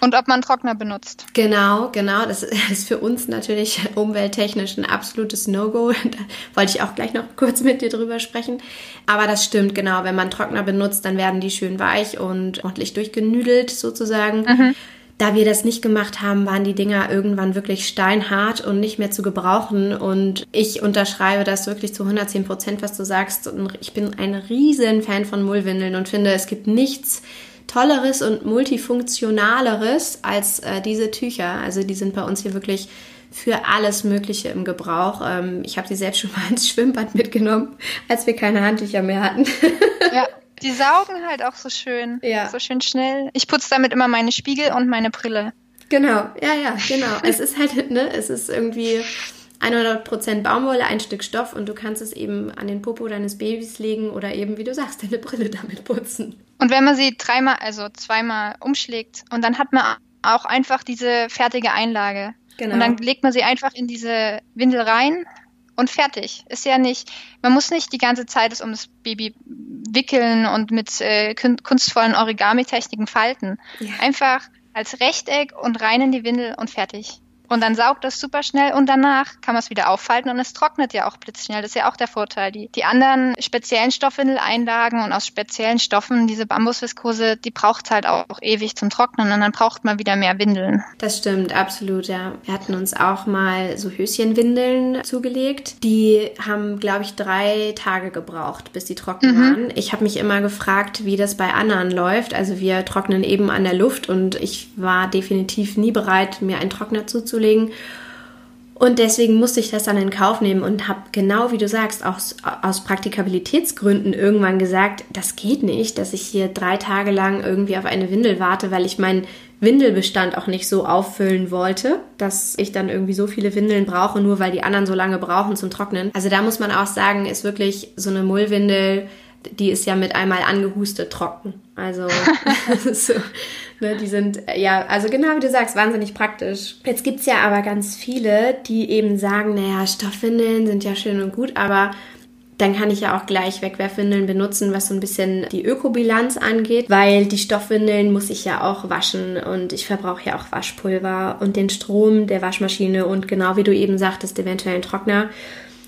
Und ob man Trockner benutzt. Genau, genau. Das ist für uns natürlich umwelttechnisch ein absolutes No-Go. Da wollte ich auch gleich noch kurz mit dir drüber sprechen. Aber das stimmt, genau. Wenn man Trockner benutzt, dann werden die schön weich und ordentlich durchgenüdelt sozusagen. Mhm. Da wir das nicht gemacht haben, waren die Dinger irgendwann wirklich steinhart und nicht mehr zu gebrauchen. Und ich unterschreibe das wirklich zu 110 Prozent, was du sagst. Und ich bin ein riesen Fan von Mullwindeln und finde, es gibt nichts, Tolleres und Multifunktionaleres als äh, diese Tücher. Also die sind bei uns hier wirklich für alles Mögliche im Gebrauch. Ähm, ich habe sie selbst schon mal ins Schwimmbad mitgenommen, als wir keine Handtücher mehr hatten. ja, die saugen halt auch so schön. Ja. So schön schnell. Ich putze damit immer meine Spiegel und meine Brille. Genau, ja, ja, genau. es ist halt, ne, es ist irgendwie 100% Baumwolle, ein Stück Stoff und du kannst es eben an den Popo deines Babys legen oder eben, wie du sagst, deine Brille damit putzen. Und wenn man sie dreimal, also zweimal umschlägt und dann hat man auch einfach diese fertige Einlage. Genau. Und dann legt man sie einfach in diese Windel rein und fertig. Ist ja nicht, man muss nicht die ganze Zeit es um das Baby wickeln und mit äh, kunstvollen Origami-Techniken falten. Ja. Einfach als Rechteck und rein in die Windel und fertig. Und dann saugt das super schnell und danach kann man es wieder auffalten und es trocknet ja auch blitzschnell. Das ist ja auch der Vorteil. Die, die anderen speziellen Stoffwindeleinlagen und aus speziellen Stoffen, diese Bambusviskose, die braucht halt auch, ewig zum Trocknen und dann braucht man wieder mehr Windeln. Das stimmt, absolut, ja. Wir hatten uns auch mal so Höschenwindeln zugelegt. Die haben, glaube ich, drei Tage gebraucht, bis die trocken mhm. waren. Ich habe mich immer gefragt, wie das bei anderen läuft. Also wir trocknen eben an der Luft und ich war definitiv nie bereit, mir einen Trockner zuzulegen zuzulegen. Und deswegen musste ich das dann in Kauf nehmen und habe genau wie du sagst, aus, aus Praktikabilitätsgründen irgendwann gesagt, das geht nicht, dass ich hier drei Tage lang irgendwie auf eine Windel warte, weil ich meinen Windelbestand auch nicht so auffüllen wollte, dass ich dann irgendwie so viele Windeln brauche, nur weil die anderen so lange brauchen zum Trocknen. Also da muss man auch sagen, ist wirklich so eine Mullwindel die ist ja mit einmal angehustet trocken. Also, so, ne, die sind, ja, also genau wie du sagst, wahnsinnig praktisch. Jetzt gibt's ja aber ganz viele, die eben sagen, naja, Stoffwindeln sind ja schön und gut, aber dann kann ich ja auch gleich Wegwerfwindeln benutzen, was so ein bisschen die Ökobilanz angeht, weil die Stoffwindeln muss ich ja auch waschen und ich verbrauche ja auch Waschpulver und den Strom der Waschmaschine und genau wie du eben sagtest, eventuell einen Trockner.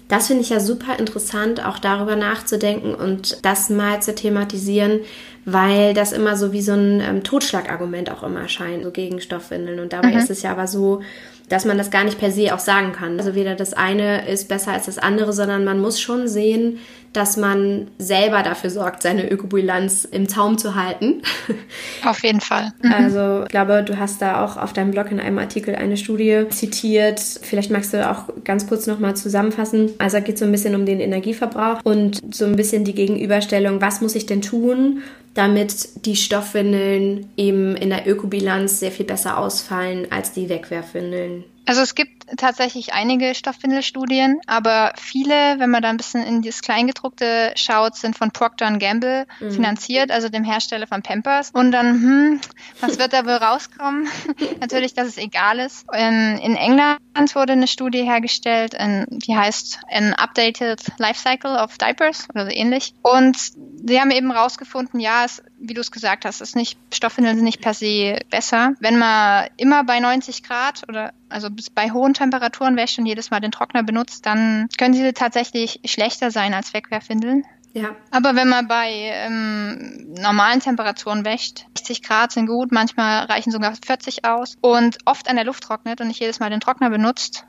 Das finde ich ja super interessant, auch darüber nachzudenken und das mal zu thematisieren, weil das immer so wie so ein ähm, Totschlagargument auch immer scheint, so gegen Stoffwindeln. Und dabei mhm. ist es ja aber so, dass man das gar nicht per se auch sagen kann. Also weder das eine ist besser als das andere, sondern man muss schon sehen, dass man selber dafür sorgt, seine Ökobilanz im Zaum zu halten. Auf jeden Fall. Mhm. Also ich glaube, du hast da auch auf deinem Blog in einem Artikel eine Studie zitiert. Vielleicht magst du auch ganz kurz nochmal zusammenfassen. Also geht so ein bisschen um den Energieverbrauch und so ein bisschen die Gegenüberstellung, was muss ich denn tun, damit die Stoffwindeln eben in der Ökobilanz sehr viel besser ausfallen als die Wegwerfwindeln. Also es gibt tatsächlich einige Stoffwindelstudien, aber viele, wenn man da ein bisschen in das Kleingedruckte schaut, sind von Procter Gamble mhm. finanziert, also dem Hersteller von Pampers. Und dann, hm, was wird da wohl rauskommen? Natürlich, dass es egal ist. In, in England wurde eine Studie hergestellt, in, die heißt An Updated Life Cycle of Diapers oder so ähnlich. Und sie haben eben rausgefunden, ja, es, wie du es gesagt hast, ist nicht, Stoffwindeln sind nicht per se besser. Wenn man immer bei 90 Grad oder also bei hohen Temperaturen wäscht und jedes Mal den Trockner benutzt, dann können sie tatsächlich schlechter sein als Wegwerfwindeln. Ja. Aber wenn man bei ähm, normalen Temperaturen wäscht, 60 Grad sind gut, manchmal reichen sogar 40 aus und oft an der Luft trocknet und nicht jedes Mal den Trockner benutzt,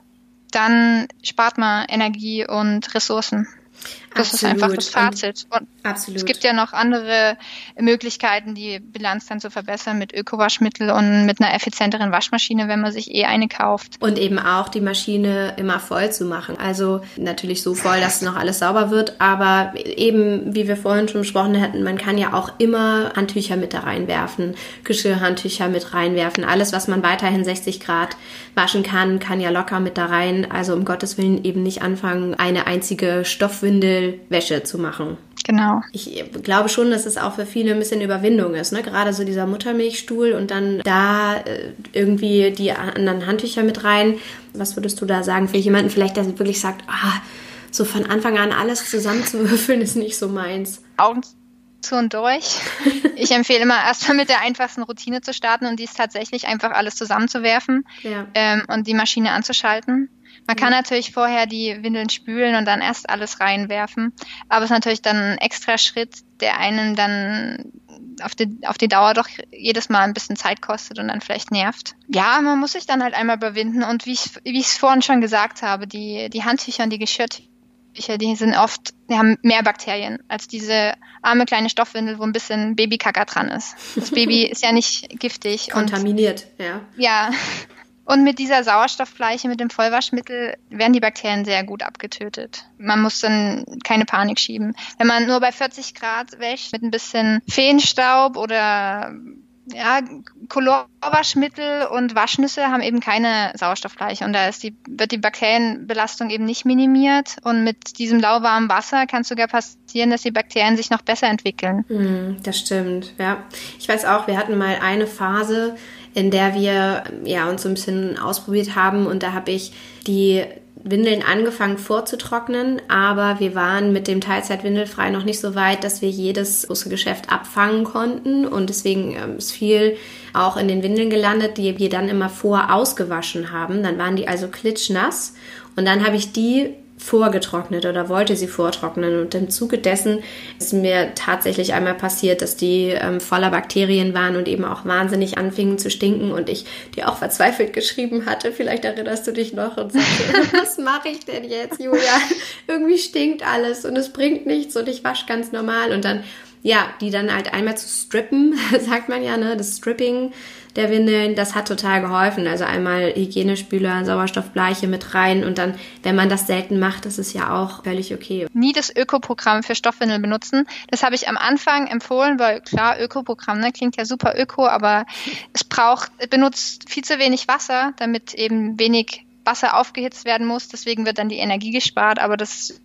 dann spart man Energie und Ressourcen. Das absolut. ist einfach das Fazit. Und absolut. Es gibt ja noch andere Möglichkeiten, die Bilanz dann zu verbessern mit Ökowaschmittel und mit einer effizienteren Waschmaschine, wenn man sich eh eine kauft. Und eben auch die Maschine immer voll zu machen. Also natürlich so voll, dass noch alles sauber wird, aber eben, wie wir vorhin schon besprochen hatten, man kann ja auch immer Handtücher mit da reinwerfen, Geschirrhandtücher mit reinwerfen. Alles, was man weiterhin 60 Grad waschen kann, kann ja locker mit da rein. Also um Gottes Willen eben nicht anfangen, eine einzige Stoffwindel Wäsche zu machen. Genau. Ich glaube schon, dass es auch für viele ein bisschen Überwindung ist, ne? Gerade so dieser Muttermilchstuhl und dann da äh, irgendwie die anderen Handtücher mit rein. Was würdest du da sagen für jemanden vielleicht, der wirklich sagt, ah, so von Anfang an alles zusammenzuwürfeln ist nicht so meins? Augen zu und durch. Ich empfehle immer erstmal mit der einfachsten Routine zu starten und die ist tatsächlich einfach alles zusammenzuwerfen ja. ähm, und die Maschine anzuschalten. Man kann natürlich vorher die Windeln spülen und dann erst alles reinwerfen, aber es ist natürlich dann ein extra Schritt, der einen dann auf die, auf die Dauer doch jedes Mal ein bisschen Zeit kostet und dann vielleicht nervt. Ja, man muss sich dann halt einmal überwinden und wie ich wie ich es vorhin schon gesagt habe, die, die Handtücher und die Geschirrtücher, die sind oft, die haben mehr Bakterien als diese arme kleine Stoffwindel, wo ein bisschen Babykacker dran ist. Das Baby ist ja nicht giftig. Kontaminiert, und, ja. Ja, und mit dieser Sauerstoffbleiche, mit dem Vollwaschmittel, werden die Bakterien sehr gut abgetötet. Man muss dann keine Panik schieben. Wenn man nur bei 40 Grad wäscht, mit ein bisschen Feenstaub oder ja, Chlorwaschmittel und Waschnüsse haben eben keine Sauerstoffbleiche und da ist die, wird die Bakterienbelastung eben nicht minimiert und mit diesem lauwarmen Wasser kann es sogar passieren, dass die Bakterien sich noch besser entwickeln. Mm, das stimmt, ja. Ich weiß auch, wir hatten mal eine Phase, in der wir ja, uns so ein bisschen ausprobiert haben. Und da habe ich die Windeln angefangen vorzutrocknen, aber wir waren mit dem Teilzeitwindelfrei noch nicht so weit, dass wir jedes große Geschäft abfangen konnten. Und deswegen ähm, ist viel auch in den Windeln gelandet, die wir dann immer vor ausgewaschen haben. Dann waren die also klitschnass. Und dann habe ich die vorgetrocknet oder wollte sie vortrocknen. Und im Zuge dessen ist mir tatsächlich einmal passiert, dass die ähm, voller Bakterien waren und eben auch wahnsinnig anfingen zu stinken und ich dir auch verzweifelt geschrieben hatte. Vielleicht erinnerst du dich noch und sagte, was mache ich denn jetzt, Julia? Irgendwie stinkt alles und es bringt nichts und ich wasche ganz normal und dann ja, die dann halt einmal zu strippen, sagt man ja, ne, das Stripping der Windeln, das hat total geholfen. Also einmal Hygienespüler, Sauerstoffbleiche mit rein und dann, wenn man das selten macht, ist ja auch völlig okay. Nie das Ökoprogramm für Stoffwindeln benutzen. Das habe ich am Anfang empfohlen, weil klar, Ökoprogramm, ne, klingt ja super öko, aber es braucht, benutzt viel zu wenig Wasser, damit eben wenig Wasser aufgehitzt werden muss. Deswegen wird dann die Energie gespart, aber das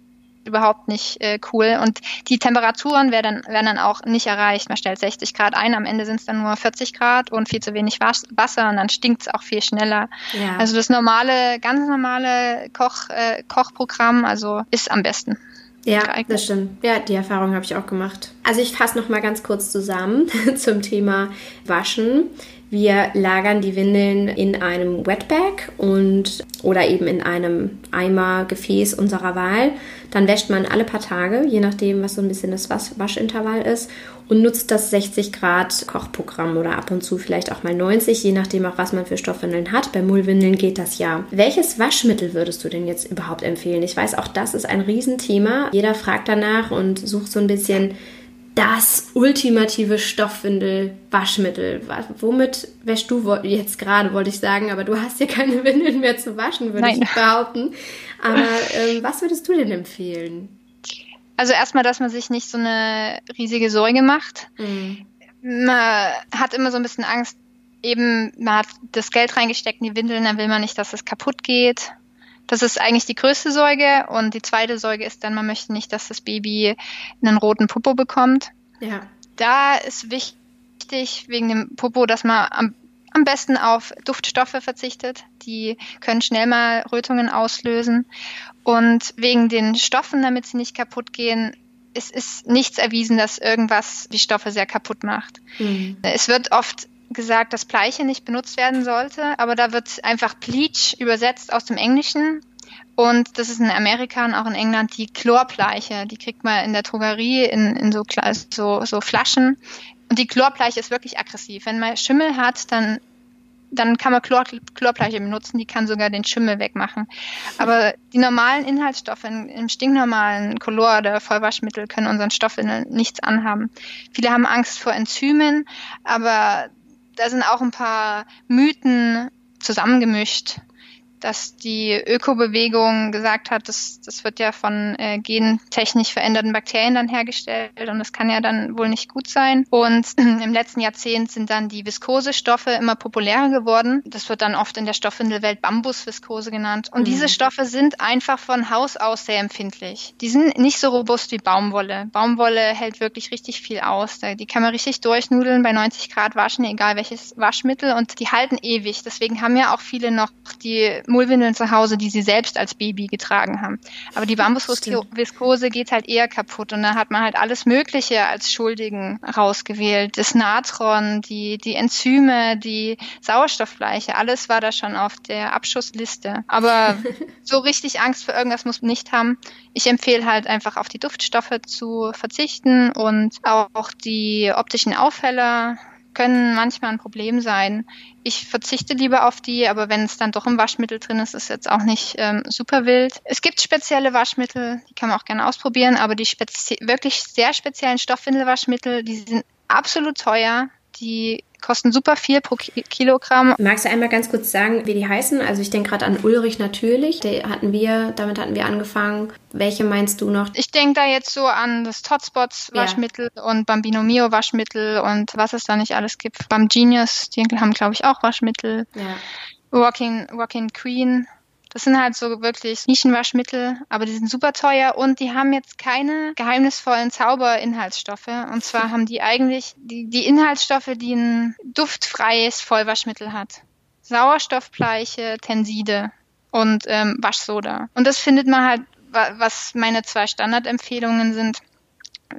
überhaupt nicht äh, cool. Und die Temperaturen werden, werden dann auch nicht erreicht. Man stellt 60 Grad ein, am Ende sind es dann nur 40 Grad und viel zu wenig Wasser und dann stinkt es auch viel schneller. Ja. Also das normale, ganz normale Koch, äh, Kochprogramm, also ist am besten. Ja, geeignet. das stimmt. Ja, die Erfahrung habe ich auch gemacht. Also ich fasse noch mal ganz kurz zusammen zum Thema Waschen. Wir lagern die Windeln in einem Wetbag und oder eben in einem Eimer, Gefäß unserer Wahl. Dann wäscht man alle paar Tage, je nachdem, was so ein bisschen das Waschintervall ist und nutzt das 60 Grad Kochprogramm oder ab und zu vielleicht auch mal 90, je nachdem auch was man für Stoffwindeln hat. Bei Mullwindeln geht das ja. Welches Waschmittel würdest du denn jetzt überhaupt empfehlen? Ich weiß, auch das ist ein Riesenthema. Jeder fragt danach und sucht so ein bisschen das ultimative Stoffwindel-Waschmittel. Womit wäschst du jetzt gerade, wollte ich sagen, aber du hast ja keine Windeln mehr zu waschen, würde Nein. ich behaupten. Aber ähm, was würdest du denn empfehlen? Also erstmal, dass man sich nicht so eine riesige Sorge macht. Mhm. Man hat immer so ein bisschen Angst, eben, man hat das Geld reingesteckt in die Windeln, dann will man nicht, dass es kaputt geht. Das ist eigentlich die größte Sorge. Und die zweite Sorge ist dann, man möchte nicht, dass das Baby einen roten Popo bekommt. Ja. Da ist wichtig wegen dem Popo, dass man am, am besten auf Duftstoffe verzichtet. Die können schnell mal Rötungen auslösen. Und wegen den Stoffen, damit sie nicht kaputt gehen, es ist nichts erwiesen, dass irgendwas die Stoffe sehr kaputt macht. Mhm. Es wird oft gesagt, dass Bleiche nicht benutzt werden sollte, aber da wird einfach Bleach übersetzt aus dem Englischen. Und das ist in Amerika und auch in England die Chlorbleiche. Die kriegt man in der Drogerie in, in so, so, so Flaschen. Und die Chlorbleiche ist wirklich aggressiv. Wenn man Schimmel hat, dann, dann kann man Chlor, Chlorbleiche benutzen. Die kann sogar den Schimmel wegmachen. Aber die normalen Inhaltsstoffe im stinknormalen Color oder Vollwaschmittel können unseren Stoff nichts anhaben. Viele haben Angst vor Enzymen, aber da sind auch ein paar Mythen zusammengemischt. Dass die Ökobewegung gesagt hat, das, das wird ja von äh, gentechnisch veränderten Bakterien dann hergestellt und das kann ja dann wohl nicht gut sein. Und im letzten Jahrzehnt sind dann die Viskosestoffe immer populärer geworden. Das wird dann oft in der Stoffwindelwelt Bambusviskose genannt. Und mhm. diese Stoffe sind einfach von Haus aus sehr empfindlich. Die sind nicht so robust wie Baumwolle. Baumwolle hält wirklich richtig viel aus. Die kann man richtig durchnudeln, bei 90 Grad waschen, egal welches Waschmittel und die halten ewig. Deswegen haben ja auch viele noch die Mullwindeln zu Hause, die sie selbst als Baby getragen haben. Aber die Bambusviskose geht halt eher kaputt und da hat man halt alles Mögliche als Schuldigen rausgewählt. Das Natron, die, die Enzyme, die Sauerstoffbleiche, alles war da schon auf der Abschussliste. Aber so richtig Angst für irgendwas muss man nicht haben. Ich empfehle halt einfach auf die Duftstoffe zu verzichten und auch die optischen Aufheller können manchmal ein Problem sein. Ich verzichte lieber auf die, aber wenn es dann doch im Waschmittel drin ist, ist es jetzt auch nicht ähm, super wild. Es gibt spezielle Waschmittel, die kann man auch gerne ausprobieren, aber die wirklich sehr speziellen Stoffwindelwaschmittel, die sind absolut teuer. Die kosten super viel pro Kilogramm. Magst du einmal ganz kurz sagen, wie die heißen? Also ich denke gerade an Ulrich natürlich. Die hatten wir, damit hatten wir angefangen. Welche meinst du noch? Ich denke da jetzt so an das Totspots Waschmittel ja. und Bambino Mio Waschmittel und was es da nicht alles gibt. Beim Genius, die haben glaube ich auch Waschmittel. Ja. Walking, Walking Queen das sind halt so wirklich Nischenwaschmittel, aber die sind super teuer und die haben jetzt keine geheimnisvollen Zauberinhaltsstoffe. Und zwar haben die eigentlich die, die Inhaltsstoffe, die ein duftfreies Vollwaschmittel hat. Sauerstoffbleiche, Tenside und ähm, Waschsoda. Und das findet man halt, was meine zwei Standardempfehlungen sind.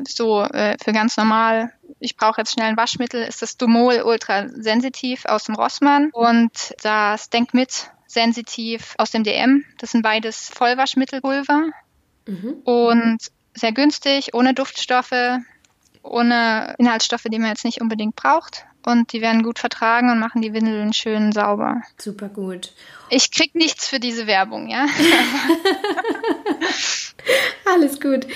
So äh, für ganz normal ich brauche jetzt schnell ein Waschmittel, ist das Dumol Ultra Sensitiv aus dem Rossmann und das Denk mit sensitiv aus dem DM. Das sind beides Vollwaschmittelpulver mhm. und sehr günstig, ohne Duftstoffe, ohne Inhaltsstoffe, die man jetzt nicht unbedingt braucht. Und die werden gut vertragen und machen die Windeln schön sauber. Super gut. Ich krieg nichts für diese Werbung, ja. Alles gut.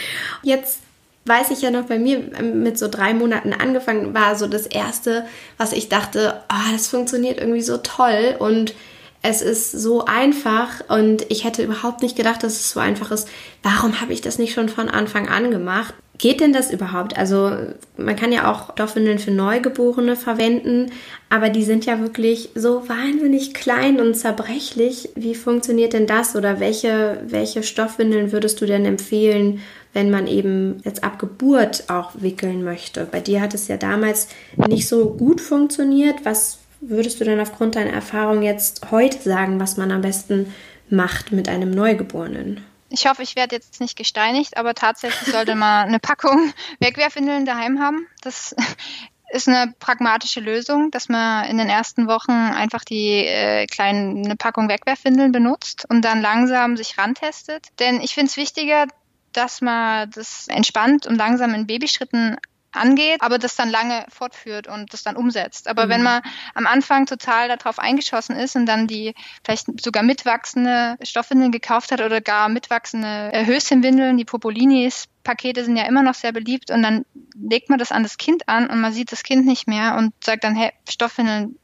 Jetzt weiß ich ja noch bei mir ähm, mit so drei Monaten angefangen war so das erste, was ich dachte, oh, das funktioniert irgendwie so toll und es ist so einfach und ich hätte überhaupt nicht gedacht, dass es so einfach ist. Warum habe ich das nicht schon von Anfang an gemacht? Geht denn das überhaupt? Also man kann ja auch Stoffwindeln für Neugeborene verwenden, aber die sind ja wirklich so wahnsinnig klein und zerbrechlich. Wie funktioniert denn das oder welche, welche Stoffwindeln würdest du denn empfehlen, wenn man eben jetzt ab Geburt auch wickeln möchte? Bei dir hat es ja damals nicht so gut funktioniert. Was würdest du denn aufgrund deiner Erfahrung jetzt heute sagen, was man am besten macht mit einem Neugeborenen? Ich hoffe, ich werde jetzt nicht gesteinigt, aber tatsächlich sollte man eine Packung Wegwerfwindeln daheim haben. Das ist eine pragmatische Lösung, dass man in den ersten Wochen einfach die äh, kleinen eine Packung Wegwerfwindeln benutzt und dann langsam sich rantestet. Denn ich finde es wichtiger, dass man das entspannt und langsam in Babyschritten angeht, aber das dann lange fortführt und das dann umsetzt. Aber mhm. wenn man am Anfang total darauf eingeschossen ist und dann die vielleicht sogar mitwachsende Stoffwindeln gekauft hat oder gar mitwachsende äh, Höschenwindeln, die Popolinis, Pakete sind ja immer noch sehr beliebt und dann legt man das an das Kind an und man sieht das Kind nicht mehr und sagt dann, hey, Stoffwindeln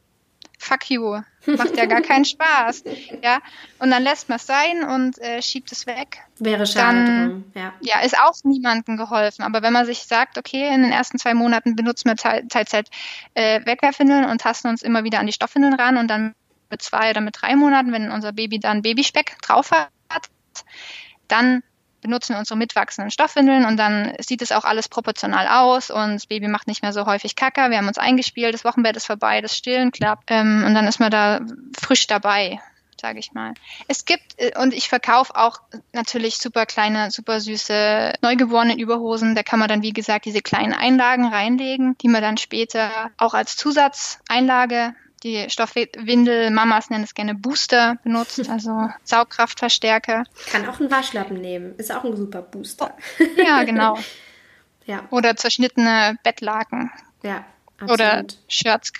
fuck you, macht ja gar keinen Spaß. Ja, und dann lässt man es sein und äh, schiebt es weg. Wäre schade dann, drum. Ja. ja, ist auch niemandem geholfen. Aber wenn man sich sagt, okay, in den ersten zwei Monaten benutzen wir Teilzeit äh, Wegwerfwindeln und tasten uns immer wieder an die Stoffwindeln ran und dann mit zwei oder mit drei Monaten, wenn unser Baby dann Babyspeck drauf hat, dann benutzen unsere mitwachsenden Stoffwindeln und dann sieht es auch alles proportional aus und das Baby macht nicht mehr so häufig Kacker. Wir haben uns eingespielt, das Wochenbett ist vorbei, das Stillen klappt ähm, und dann ist man da frisch dabei sage ich mal. Es gibt, äh, und ich verkaufe auch natürlich super kleine, super süße neugeborene Überhosen. Da kann man dann, wie gesagt, diese kleinen Einlagen reinlegen, die man dann später auch als Zusatzeinlage die Stoffwindel-Mamas nennen es gerne Booster benutzt, also Saugkraftverstärker. Kann auch einen Waschlappen nehmen, ist auch ein super Booster. Oh, ja, genau. ja. Oder zerschnittene Bettlaken. Ja, absolut. Oder Shirts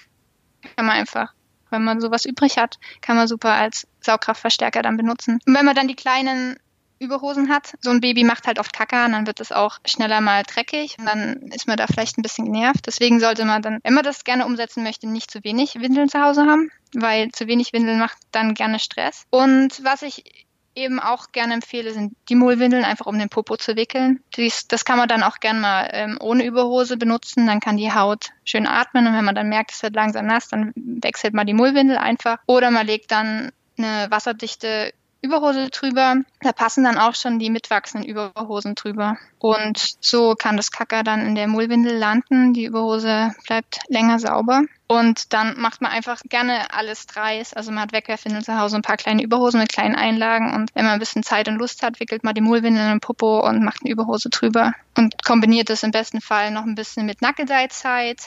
kann man einfach, wenn man sowas übrig hat, kann man super als Saugkraftverstärker dann benutzen. Und wenn man dann die kleinen Überhosen hat. So ein Baby macht halt oft Kacker und dann wird es auch schneller mal dreckig und dann ist man da vielleicht ein bisschen genervt. Deswegen sollte man dann, wenn man das gerne umsetzen möchte, nicht zu wenig Windeln zu Hause haben, weil zu wenig Windeln macht dann gerne Stress. Und was ich eben auch gerne empfehle, sind die Mullwindeln, einfach um den Popo zu wickeln. Dies, das kann man dann auch gerne mal ähm, ohne Überhose benutzen, dann kann die Haut schön atmen und wenn man dann merkt, es wird langsam nass, dann wechselt man die Mullwindel einfach. Oder man legt dann eine wasserdichte Überhose drüber. Da passen dann auch schon die mitwachsenden Überhosen drüber. Und so kann das Kacker dann in der Mullwindel landen. Die Überhose bleibt länger sauber. Und dann macht man einfach gerne alles dreis. Also man hat Wegwerfwindeln zu Hause, ein paar kleine Überhosen mit kleinen Einlagen. Und wenn man ein bisschen Zeit und Lust hat, wickelt man die Mullwindel in den Popo und macht eine Überhose drüber. Und kombiniert das im besten Fall noch ein bisschen mit Nackedeizeit.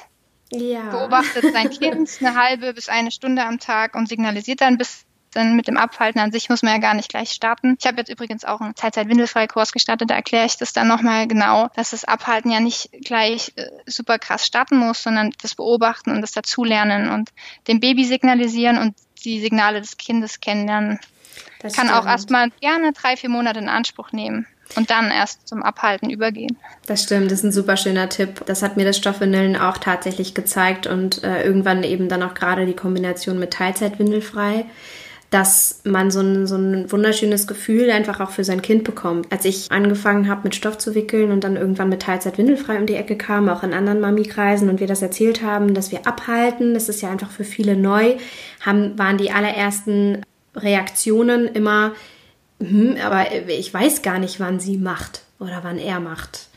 Ja. Beobachtet sein Kind eine halbe bis eine Stunde am Tag und signalisiert dann bis dann mit dem Abhalten an sich muss man ja gar nicht gleich starten. Ich habe jetzt übrigens auch einen Teilzeit-Windelfrei-Kurs gestartet, da erkläre ich das dann nochmal genau, dass das Abhalten ja nicht gleich äh, super krass starten muss, sondern das Beobachten und das Dazulernen und dem Baby signalisieren und die Signale des Kindes kennenlernen. Das Kann stimmt. auch erstmal gerne drei, vier Monate in Anspruch nehmen und dann erst zum Abhalten übergehen. Das stimmt, das ist ein super schöner Tipp. Das hat mir das Stoffwindeln auch tatsächlich gezeigt und äh, irgendwann eben dann auch gerade die Kombination mit Teilzeitwindelfrei dass man so ein, so ein wunderschönes Gefühl einfach auch für sein Kind bekommt. Als ich angefangen habe mit Stoff zu wickeln und dann irgendwann mit Teilzeit windelfrei um die Ecke kam, auch in anderen Mami-Kreisen und wir das erzählt haben, dass wir abhalten, das ist ja einfach für viele neu, haben, waren die allerersten Reaktionen immer, hm, aber ich weiß gar nicht, wann sie macht oder wann er macht.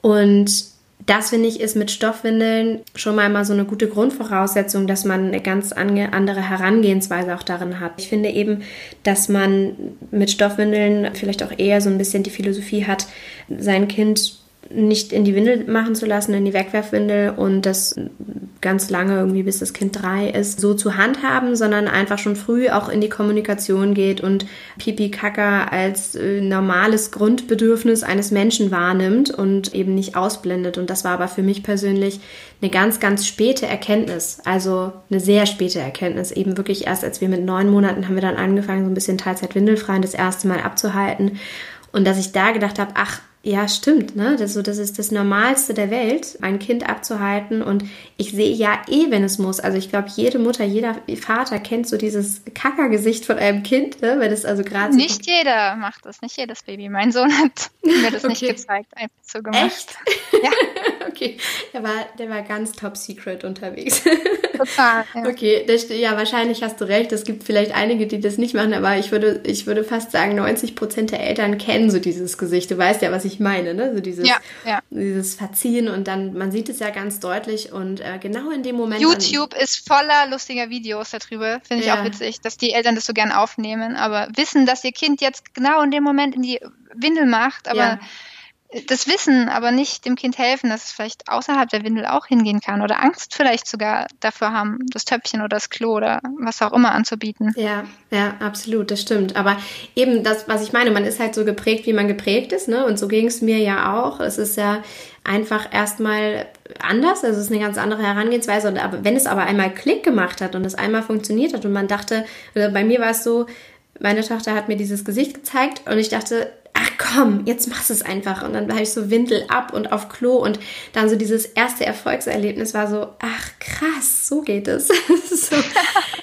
Und das finde ich ist mit Stoffwindeln schon mal immer so eine gute Grundvoraussetzung, dass man eine ganz andere Herangehensweise auch darin hat. Ich finde eben, dass man mit Stoffwindeln vielleicht auch eher so ein bisschen die Philosophie hat, sein Kind nicht in die Windel machen zu lassen, in die Wegwerfwindel und das ganz lange irgendwie bis das Kind drei ist, so zu handhaben, sondern einfach schon früh auch in die Kommunikation geht und Pipi Kaka als äh, normales Grundbedürfnis eines Menschen wahrnimmt und eben nicht ausblendet. Und das war aber für mich persönlich eine ganz, ganz späte Erkenntnis, also eine sehr späte Erkenntnis. Eben wirklich erst als wir mit neun Monaten haben wir dann angefangen, so ein bisschen Teilzeit-Windelfrei das erste Mal abzuhalten. Und dass ich da gedacht habe, ach, ja, stimmt, ne? Das, so, das ist das Normalste der Welt, ein Kind abzuhalten. Und ich sehe ja eh, wenn es muss. Also ich glaube, jede Mutter, jeder Vater kennt so dieses Kackergesicht von einem Kind, ne? Wenn es also gerade. Nicht so jeder macht das, nicht jedes Baby. Mein Sohn hat mir das okay. nicht gezeigt, einfach so gemacht. Echt? Ja. okay. Der war, der war ganz top secret unterwegs. Total. Ja. Okay, das, ja, wahrscheinlich hast du recht. Es gibt vielleicht einige, die das nicht machen, aber ich würde, ich würde fast sagen, 90 Prozent der Eltern kennen so dieses Gesicht. Du weißt ja, was ich meine, ne? So dieses, ja, ja. dieses Verziehen und dann, man sieht es ja ganz deutlich und äh, genau in dem Moment. YouTube ist voller lustiger Videos darüber. Finde ich ja. auch witzig, dass die Eltern das so gern aufnehmen, aber wissen, dass ihr Kind jetzt genau in dem Moment in die Windel macht, aber das Wissen, aber nicht dem Kind helfen, dass es vielleicht außerhalb der Windel auch hingehen kann oder Angst vielleicht sogar dafür haben, das Töpfchen oder das Klo oder was auch immer anzubieten. Ja, ja, absolut, das stimmt. Aber eben das, was ich meine, man ist halt so geprägt, wie man geprägt ist, ne? Und so ging es mir ja auch. Es ist ja einfach erstmal anders, also es ist eine ganz andere Herangehensweise. Und aber wenn es aber einmal Klick gemacht hat und es einmal funktioniert hat und man dachte, bei mir war es so, meine Tochter hat mir dieses Gesicht gezeigt und ich dachte, ach komm, jetzt machst es einfach. Und dann war ich so Windel ab und auf Klo und dann so dieses erste Erfolgserlebnis war so, ach krass, so geht es. so,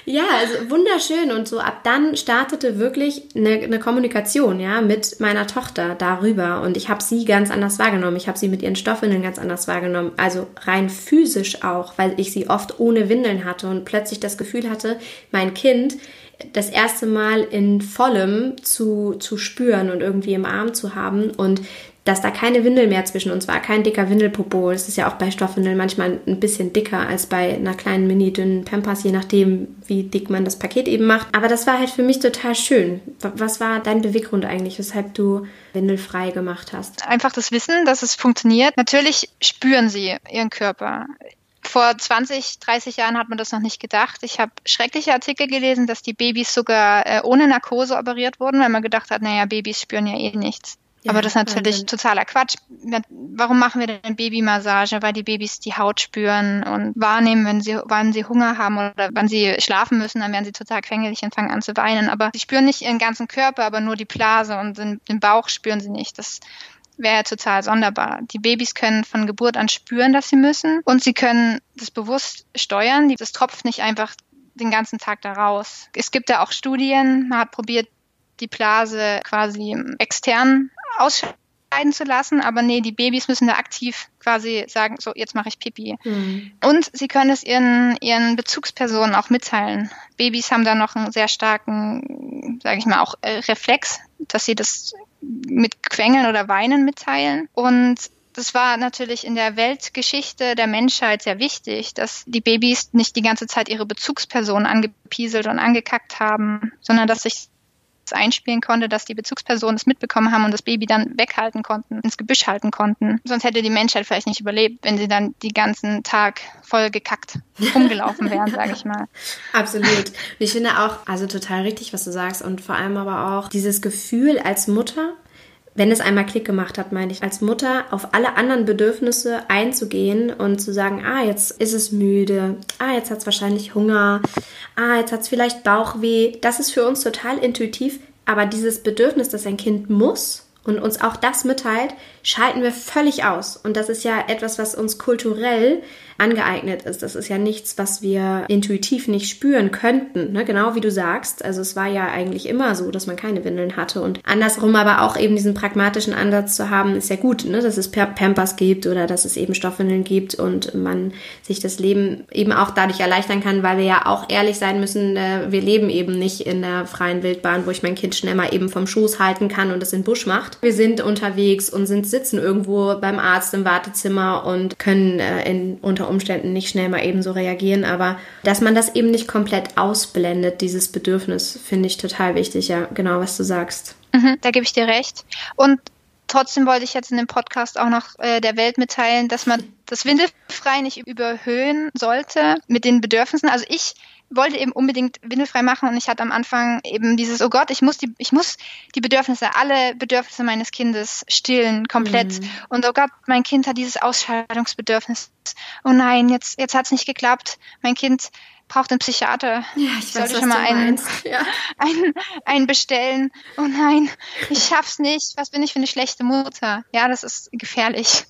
ja, also wunderschön. Und so ab dann startete wirklich eine, eine Kommunikation, ja, mit meiner Tochter darüber. Und ich habe sie ganz anders wahrgenommen. Ich habe sie mit ihren Stoffwindeln ganz anders wahrgenommen. Also rein physisch auch, weil ich sie oft ohne Windeln hatte und plötzlich das Gefühl hatte, mein Kind das erste Mal in vollem zu, zu spüren und irgendwie im Arm zu haben und dass da keine Windel mehr zwischen uns war, kein dicker Windelpopo. Es ist ja auch bei Stoffwindeln manchmal ein bisschen dicker als bei einer kleinen mini dünnen Pampers, je nachdem, wie dick man das Paket eben macht. Aber das war halt für mich total schön. Was war dein Beweggrund eigentlich, weshalb du windelfrei gemacht hast? Einfach das Wissen, dass es funktioniert. Natürlich spüren sie ihren Körper vor 20, 30 Jahren hat man das noch nicht gedacht. Ich habe schreckliche Artikel gelesen, dass die Babys sogar äh, ohne Narkose operiert wurden, weil man gedacht hat, naja, Babys spüren ja eh nichts. Ja, Aber das ist natürlich totaler Quatsch. Warum machen wir denn Babymassage? Weil die Babys die Haut spüren und wahrnehmen, wenn sie, wann sie Hunger haben oder wann sie schlafen müssen, dann werden sie total quengelig und fangen an zu weinen. Aber sie spüren nicht ihren ganzen Körper, aber nur die Blase und den, den Bauch spüren sie nicht. Das wäre ja total sonderbar. Die Babys können von Geburt an spüren, dass sie müssen und sie können das bewusst steuern. Das tropft nicht einfach den ganzen Tag da raus. Es gibt ja auch Studien, man hat probiert, die Blase quasi extern ausscheiden zu lassen, aber nee, die Babys müssen da aktiv quasi sagen, so jetzt mache ich Pipi. Mhm. Und sie können es ihren, ihren Bezugspersonen auch mitteilen. Babys haben da noch einen sehr starken, sage ich mal, auch äh, Reflex, dass sie das mit Quengeln oder Weinen mitteilen. Und das war natürlich in der Weltgeschichte der Menschheit sehr wichtig, dass die Babys nicht die ganze Zeit ihre Bezugspersonen angepieselt und angekackt haben, sondern dass sich einspielen konnte, dass die Bezugspersonen es mitbekommen haben und das Baby dann weghalten konnten, ins Gebüsch halten konnten. Sonst hätte die Menschheit vielleicht nicht überlebt, wenn sie dann die ganzen Tag voll gekackt rumgelaufen wären, sage ich mal. Absolut. Ich finde auch, also total richtig, was du sagst und vor allem aber auch dieses Gefühl als Mutter, wenn es einmal Klick gemacht hat, meine ich, als Mutter auf alle anderen Bedürfnisse einzugehen und zu sagen, ah, jetzt ist es müde, ah, jetzt hat es wahrscheinlich Hunger, ah, jetzt hat es vielleicht Bauchweh. Das ist für uns total intuitiv, aber dieses Bedürfnis, dass ein Kind muss und uns auch das mitteilt, schalten wir völlig aus. Und das ist ja etwas, was uns kulturell angeeignet ist. Das ist ja nichts, was wir intuitiv nicht spüren könnten, ne? genau wie du sagst. Also es war ja eigentlich immer so, dass man keine Windeln hatte und andersrum aber auch eben diesen pragmatischen Ansatz zu haben, ist ja gut, ne? dass es Pampers gibt oder dass es eben Stoffwindeln gibt und man sich das Leben eben auch dadurch erleichtern kann, weil wir ja auch ehrlich sein müssen, äh, wir leben eben nicht in der freien Wildbahn, wo ich mein Kind schnell mal eben vom Schoß halten kann und es in Busch macht. Wir sind unterwegs und sind sitzen irgendwo beim Arzt im Wartezimmer und können äh, in unter Umständen nicht schnell mal eben so reagieren, aber dass man das eben nicht komplett ausblendet, dieses Bedürfnis, finde ich total wichtig, ja, genau, was du sagst. Mhm, da gebe ich dir recht. Und trotzdem wollte ich jetzt in dem Podcast auch noch äh, der Welt mitteilen, dass man das Windelfrei nicht überhöhen sollte mit den Bedürfnissen. Also ich wollte eben unbedingt windelfrei machen und ich hatte am Anfang eben dieses, oh Gott, ich muss die, ich muss die Bedürfnisse, alle Bedürfnisse meines Kindes stillen, komplett. Mhm. Und oh Gott, mein Kind hat dieses Ausscheidungsbedürfnis. Oh nein, jetzt, jetzt hat's nicht geklappt. Mein Kind braucht einen Psychiater. Ja, ich, sollte weiß, schon mal einen, ja. einen, einen bestellen. Oh nein, ich schaff's nicht. Was bin ich für eine schlechte Mutter? Ja, das ist gefährlich.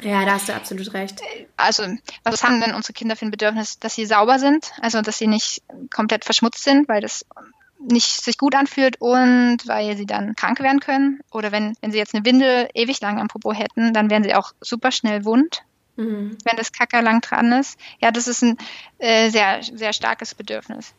Ja, da hast du absolut recht. Also, was haben denn unsere Kinder für ein Bedürfnis, dass sie sauber sind, also dass sie nicht komplett verschmutzt sind, weil das nicht sich gut anfühlt und weil sie dann krank werden können. Oder wenn, wenn sie jetzt eine Windel ewig lang am Popo hätten, dann wären sie auch super schnell wund, mhm. wenn das Kacker lang dran ist. Ja, das ist ein äh, sehr, sehr starkes Bedürfnis.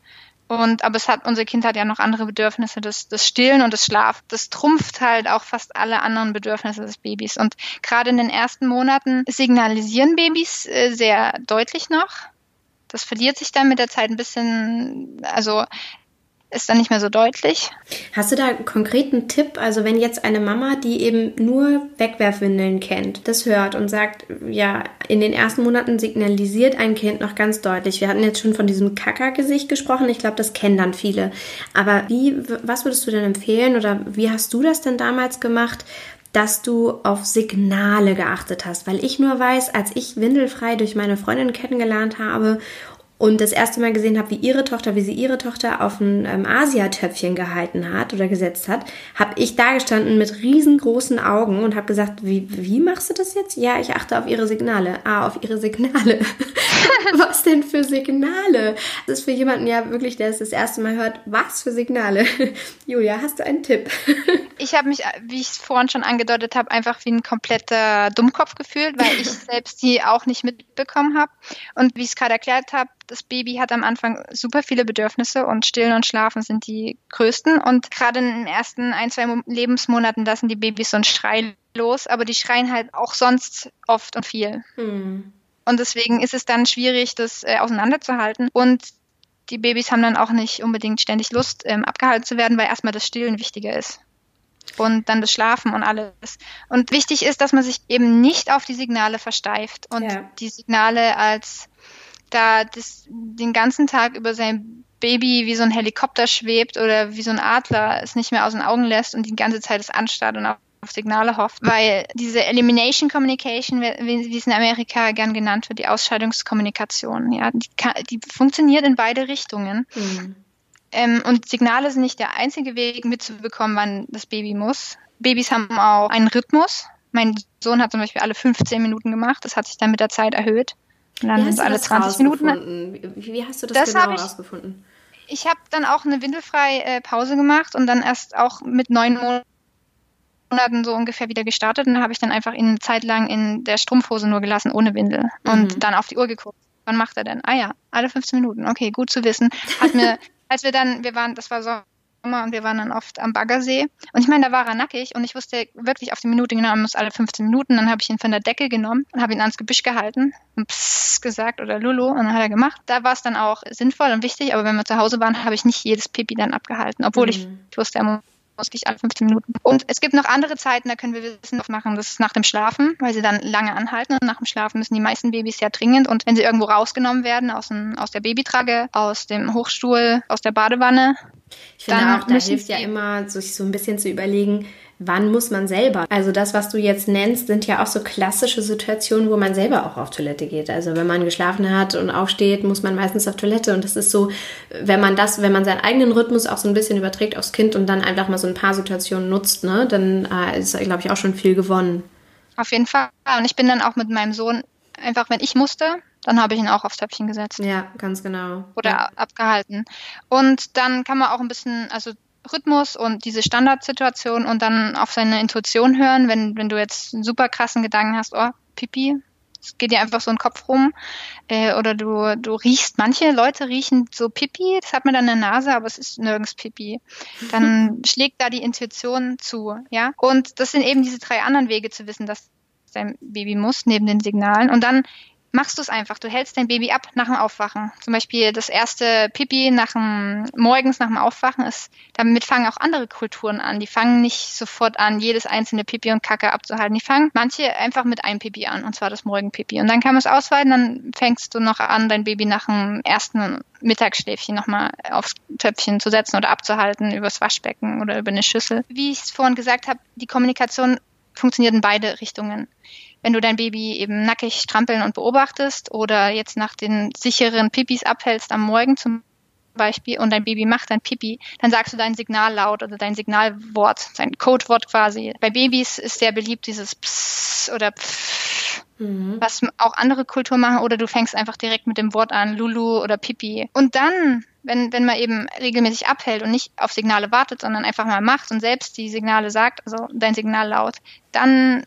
Und aber es hat, unser Kind hat ja noch andere Bedürfnisse, das, das Stillen und das Schlaf. Das trumpft halt auch fast alle anderen Bedürfnisse des Babys. Und gerade in den ersten Monaten signalisieren Babys äh, sehr deutlich noch. Das verliert sich dann mit der Zeit ein bisschen, also ist dann nicht mehr so deutlich. Hast du da einen konkreten Tipp? Also wenn jetzt eine Mama, die eben nur Wegwerfwindeln kennt, das hört und sagt, ja, in den ersten Monaten signalisiert ein Kind noch ganz deutlich. Wir hatten jetzt schon von diesem Kackergesicht gesprochen. Ich glaube, das kennen dann viele. Aber wie, was würdest du denn empfehlen oder wie hast du das denn damals gemacht? dass du auf Signale geachtet hast, weil ich nur weiß, als ich windelfrei durch meine Freundin kennengelernt habe und das erste Mal gesehen habe, wie ihre Tochter, wie sie ihre Tochter auf ein ähm, Asiatöpfchen gehalten hat oder gesetzt hat, habe ich da gestanden mit riesengroßen Augen und habe gesagt, wie, wie machst du das jetzt? Ja, ich achte auf ihre Signale. Ah, auf ihre Signale. was denn für Signale? Das ist für jemanden ja wirklich, der es das erste Mal hört, was für Signale? Julia, hast du einen Tipp? ich habe mich, wie ich es vorhin schon angedeutet habe, einfach wie ein kompletter Dummkopf gefühlt, weil ich selbst die auch nicht mitbekommen habe. Und wie ich es gerade erklärt habe, das Baby hat am Anfang super viele Bedürfnisse und Stillen und Schlafen sind die größten. Und gerade in den ersten ein, zwei Lebensmonaten lassen die Babys so einen Schrei los, aber die schreien halt auch sonst oft und viel. Hm. Und deswegen ist es dann schwierig, das äh, auseinanderzuhalten. Und die Babys haben dann auch nicht unbedingt ständig Lust, ähm, abgehalten zu werden, weil erstmal das Stillen wichtiger ist. Und dann das Schlafen und alles. Und wichtig ist, dass man sich eben nicht auf die Signale versteift und ja. die Signale als da das, den ganzen Tag über sein Baby wie so ein Helikopter schwebt oder wie so ein Adler es nicht mehr aus den Augen lässt und die ganze Zeit es anstarrt und auf Signale hofft, weil diese Elimination Communication, wie es in Amerika gern genannt wird, die Ausscheidungskommunikation, ja, die, kann, die funktioniert in beide Richtungen. Mhm. Ähm, und Signale sind nicht der einzige Weg, mitzubekommen, wann das Baby muss. Babys haben auch einen Rhythmus. Mein Sohn hat zum Beispiel alle 15 Minuten gemacht. Das hat sich dann mit der Zeit erhöht. Und dann sind es alle 20 Minuten. Wie, wie, hast du das, das genau herausgefunden? Ich, ich habe dann auch eine windelfreie äh, Pause gemacht und dann erst auch mit neun Monaten so ungefähr wieder gestartet. Und habe ich dann einfach eine Zeit lang in der Strumpfhose nur gelassen, ohne Windel. Und mhm. dann auf die Uhr geguckt. Wann macht er denn? Ah ja, alle 15 Minuten. Okay, gut zu wissen. Hat mir als wir dann, wir waren, das war Sommer und wir waren dann oft am Baggersee. Und ich meine, da war er nackig und ich wusste wirklich auf die Minute genau, er muss alle 15 Minuten. Dann habe ich ihn von der Decke genommen und habe ihn ans Gebüsch gehalten und Psst gesagt oder Lulu und dann hat er gemacht. Da war es dann auch sinnvoll und wichtig, aber wenn wir zu Hause waren, habe ich nicht jedes Pipi dann abgehalten, obwohl mhm. ich, ich wusste, er muss musste ich alle 15 Minuten. Und es gibt noch andere Zeiten, da können wir Wissen machen, das ist nach dem Schlafen, weil sie dann lange anhalten. Und nach dem Schlafen müssen die meisten Babys ja dringend. Und wenn sie irgendwo rausgenommen werden, aus, dem, aus der Babytrage, aus dem Hochstuhl, aus der Badewanne, ich finde auch, da hilft ja immer, sich so ein bisschen zu überlegen, wann muss man selber? Also das, was du jetzt nennst, sind ja auch so klassische Situationen, wo man selber auch auf Toilette geht. Also wenn man geschlafen hat und aufsteht, muss man meistens auf Toilette. Und das ist so, wenn man das, wenn man seinen eigenen Rhythmus auch so ein bisschen überträgt aufs Kind und dann einfach mal so ein paar Situationen nutzt, ne, dann äh, ist, glaube ich, auch schon viel gewonnen. Auf jeden Fall. Und ich bin dann auch mit meinem Sohn einfach, wenn ich musste, dann habe ich ihn auch aufs Töpfchen gesetzt. Ja, ganz genau. Oder ja. abgehalten. Und dann kann man auch ein bisschen, also Rhythmus und diese Standardsituation und dann auf seine Intuition hören, wenn, wenn du jetzt einen super krassen Gedanken hast, oh, Pipi, es geht dir einfach so ein Kopf rum. Äh, oder du, du riechst, manche Leute riechen so Pipi, das hat man dann in der Nase, aber es ist nirgends Pipi. Dann schlägt da die Intuition zu, ja. Und das sind eben diese drei anderen Wege zu wissen, dass dein Baby muss, neben den Signalen. Und dann machst du es einfach. Du hältst dein Baby ab nach dem Aufwachen. Zum Beispiel das erste Pipi nach dem, morgens nach dem Aufwachen ist, damit fangen auch andere Kulturen an. Die fangen nicht sofort an, jedes einzelne Pipi und Kacke abzuhalten. Die fangen manche einfach mit einem Pipi an, und zwar das Morgenpipi. Und dann kann man es ausweiten, dann fängst du noch an, dein Baby nach dem ersten Mittagsschläfchen nochmal aufs Töpfchen zu setzen oder abzuhalten übers Waschbecken oder über eine Schüssel. Wie ich es vorhin gesagt habe, die Kommunikation funktioniert in beide Richtungen wenn du dein Baby eben nackig strampeln und beobachtest oder jetzt nach den sicheren Pipis abhältst am Morgen zum Beispiel und dein Baby macht ein Pipi, dann sagst du dein Signallaut oder dein Signalwort, dein Codewort quasi. Bei Babys ist sehr beliebt dieses Psst oder Pfff, mhm. was auch andere Kulturen machen oder du fängst einfach direkt mit dem Wort an, Lulu oder Pipi. Und dann wenn, wenn man eben regelmäßig abhält und nicht auf Signale wartet, sondern einfach mal macht und selbst die Signale sagt, also dein Signal laut, dann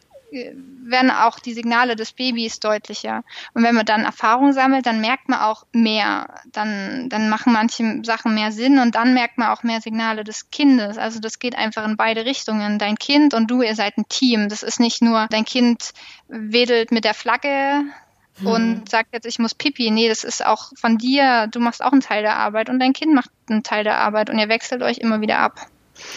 werden auch die Signale des Babys deutlicher. Und wenn man dann Erfahrung sammelt, dann merkt man auch mehr. Dann, dann machen manche Sachen mehr Sinn und dann merkt man auch mehr Signale des Kindes. Also das geht einfach in beide Richtungen. Dein Kind und du, ihr seid ein Team. Das ist nicht nur, dein Kind wedelt mit der Flagge hm. und sagt jetzt, ich muss pipi. Nee, das ist auch von dir. Du machst auch einen Teil der Arbeit und dein Kind macht einen Teil der Arbeit und ihr wechselt euch immer wieder ab.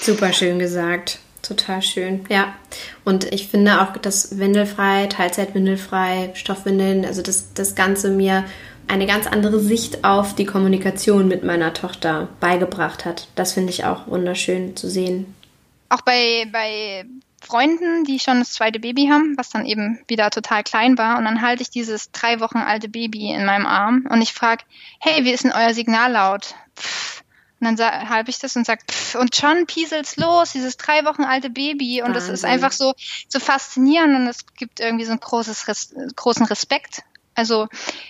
Super schön gesagt. Total schön, ja. Und ich finde auch, dass Windelfrei, Teilzeitwindelfrei, Stoffwindeln, also das, das Ganze mir eine ganz andere Sicht auf die Kommunikation mit meiner Tochter beigebracht hat. Das finde ich auch wunderschön zu sehen. Auch bei, bei Freunden, die schon das zweite Baby haben, was dann eben wieder total klein war. Und dann halte ich dieses drei Wochen alte Baby in meinem Arm und ich frage, hey, wie ist denn euer Signallaut? Pff, und dann halte ich das und sage, und schon pieselt's los, dieses drei Wochen alte Baby. Und Wahnsinn. das ist einfach so, so faszinierend und es gibt irgendwie so einen großes großen Respekt. Also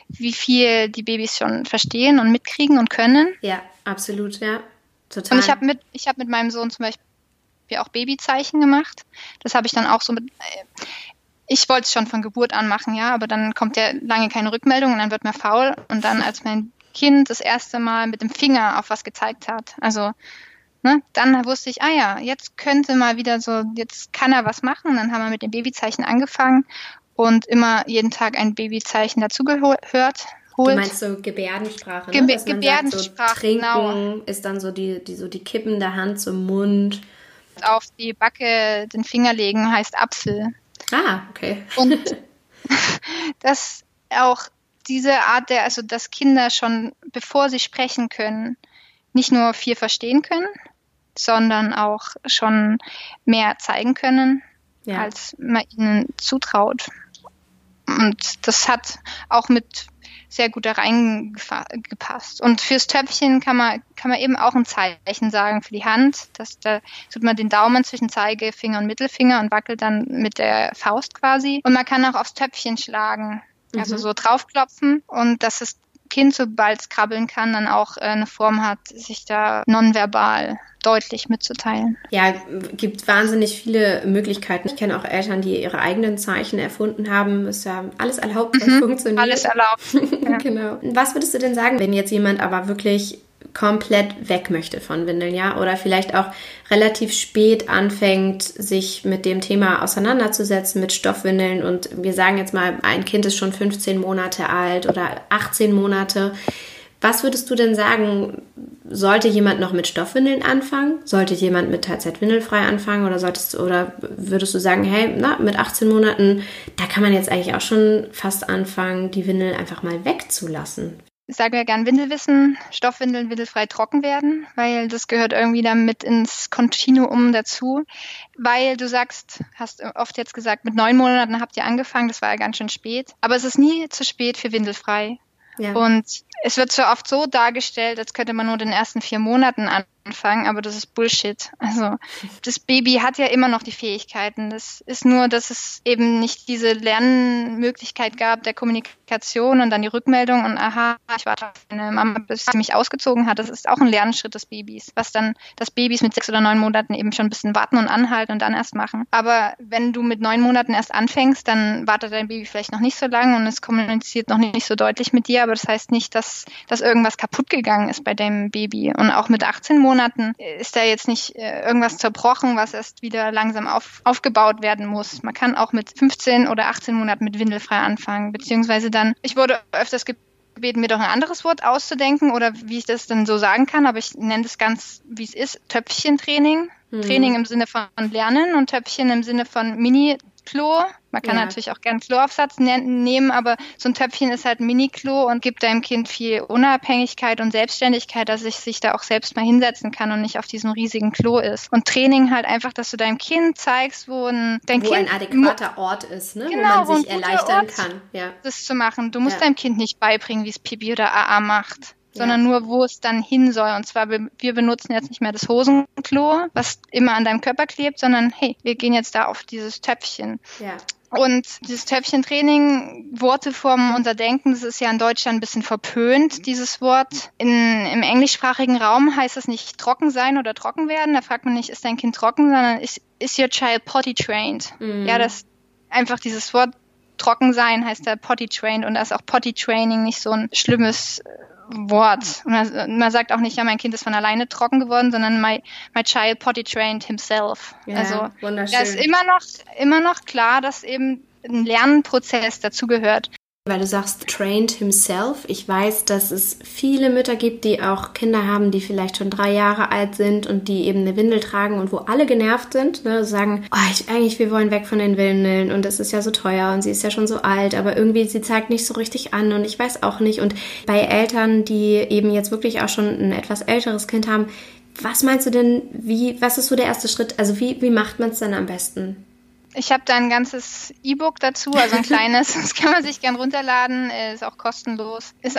wie viel die Babys schon verstehen und mitkriegen und können. Ja, absolut, ja. Total. Und ich habe mit, ich habe mit meinem Sohn zum Beispiel auch Babyzeichen gemacht. Das habe ich dann auch so mit. Äh, ich wollte es schon von Geburt an machen, ja, aber dann kommt ja lange keine Rückmeldung und dann wird man faul. Und dann, als mein Kind das erste Mal mit dem Finger auf was gezeigt hat. Also ne, dann wusste ich, ah ja, jetzt könnte mal wieder so, jetzt kann er was machen. dann haben wir mit dem Babyzeichen angefangen und immer jeden Tag ein Babyzeichen dazugehört. Holt. Du meinst so Gebärdensprache, ne? Ge Gebärdensprache, sagt, so, trinken genau. ist dann so die, die, so die Kippen der Hand zum Mund. Auf die Backe den Finger legen heißt Apfel. Ah, okay. Und das auch diese Art der, also dass Kinder schon, bevor sie sprechen können, nicht nur viel verstehen können, sondern auch schon mehr zeigen können. ja. als man ihnen zutraut. Und das hat auch mit sehr gut da reingepasst. Und fürs Töpfchen kann man, kann man eben auch ein Zeichen sagen für die Hand. Dass da tut man den Daumen zwischen Zeigefinger und Mittelfinger und wackelt dann mit der Faust quasi. Und man kann auch aufs Töpfchen schlagen. Also mhm. so draufklopfen und dass das Kind, sobald es krabbeln kann, dann auch äh, eine Form hat, sich da nonverbal deutlich mitzuteilen. Ja, gibt wahnsinnig viele Möglichkeiten. Ich kenne auch Eltern, die ihre eigenen Zeichen erfunden haben. Ist ja alles erlaubt, was mhm, funktioniert. Alles erlaubt. Ja. genau. Was würdest du denn sagen, wenn jetzt jemand aber wirklich komplett weg möchte von Windeln, ja, oder vielleicht auch relativ spät anfängt, sich mit dem Thema auseinanderzusetzen, mit Stoffwindeln und wir sagen jetzt mal, ein Kind ist schon 15 Monate alt oder 18 Monate. Was würdest du denn sagen, sollte jemand noch mit Stoffwindeln anfangen? Sollte jemand mit Teilzeitwindelfrei anfangen oder solltest oder würdest du sagen, hey, na, mit 18 Monaten, da kann man jetzt eigentlich auch schon fast anfangen, die Windeln einfach mal wegzulassen? Ich sage ja gern Windelwissen, Stoffwindeln windelfrei trocken werden, weil das gehört irgendwie damit ins Kontinuum dazu. Weil du sagst, hast oft jetzt gesagt, mit neun Monaten habt ihr angefangen, das war ja ganz schön spät. Aber es ist nie zu spät für windelfrei. Ja. Und es wird so oft so dargestellt, als könnte man nur den ersten vier Monaten anfangen, aber das ist Bullshit. Also das Baby hat ja immer noch die Fähigkeiten. Das ist nur, dass es eben nicht diese Lernmöglichkeit gab der Kommunikation und dann die Rückmeldung und aha, ich warte auf meine Mama, bis sie mich ausgezogen hat. Das ist auch ein Lernschritt des Babys, was dann das Babys mit sechs oder neun Monaten eben schon ein bisschen warten und anhalten und dann erst machen. Aber wenn du mit neun Monaten erst anfängst, dann wartet dein Baby vielleicht noch nicht so lange und es kommuniziert noch nicht so deutlich mit dir, aber das heißt nicht, dass dass, irgendwas kaputt gegangen ist bei deinem Baby. Und auch mit 18 Monaten ist da jetzt nicht äh, irgendwas zerbrochen, was erst wieder langsam auf, aufgebaut werden muss. Man kann auch mit 15 oder 18 Monaten mit windelfrei anfangen, beziehungsweise dann, ich wurde öfters gebeten, mir doch ein anderes Wort auszudenken oder wie ich das dann so sagen kann, aber ich nenne das ganz, wie es ist, Töpfchentraining. Mhm. Training im Sinne von Lernen und Töpfchen im Sinne von Mini-Klo man kann ja. natürlich auch gern Kloaufsatz ne nehmen, aber so ein Töpfchen ist halt ein Mini-Klo und gibt deinem Kind viel Unabhängigkeit und Selbstständigkeit, dass es sich da auch selbst mal hinsetzen kann und nicht auf diesem riesigen Klo ist. Und Training halt einfach, dass du deinem Kind zeigst, wo ein, dein wo kind ein adäquater Ort ist, ne? genau, wo man sich erleichtern Ort, kann. Ja. Das zu machen. Du musst ja. deinem Kind nicht beibringen, wie es Pipi oder AA macht sondern ja. nur, wo es dann hin soll. Und zwar, wir, benutzen jetzt nicht mehr das Hosenklo, was immer an deinem Körper klebt, sondern hey, wir gehen jetzt da auf dieses Töpfchen. Ja. Und dieses Töpfchentraining, Worte vom Unterdenken, das ist ja in Deutschland ein bisschen verpönt, dieses Wort. In, Im englischsprachigen Raum heißt es nicht trocken sein oder trocken werden. Da fragt man nicht, ist dein Kind trocken, sondern ist, is your child potty trained? Mhm. Ja, das einfach dieses Wort trocken sein heißt da potty trained und da ist auch potty training nicht so ein schlimmes Wort. Und man, man, sagt auch nicht, ja, mein Kind ist von alleine trocken geworden, sondern my, my child potty trained himself. Ja, also da ist immer noch, immer noch klar, dass eben ein Lernprozess dazugehört. Weil du sagst, trained himself. Ich weiß, dass es viele Mütter gibt, die auch Kinder haben, die vielleicht schon drei Jahre alt sind und die eben eine Windel tragen und wo alle genervt sind, ne, sagen, oh, ich, eigentlich, wir wollen weg von den Windeln und das ist ja so teuer und sie ist ja schon so alt, aber irgendwie sie zeigt nicht so richtig an und ich weiß auch nicht. Und bei Eltern, die eben jetzt wirklich auch schon ein etwas älteres Kind haben, was meinst du denn, wie, was ist so der erste Schritt? Also wie, wie macht man es dann am besten? Ich habe da ein ganzes E-Book dazu, also ein kleines. Das kann man sich gern runterladen, ist auch kostenlos. Ist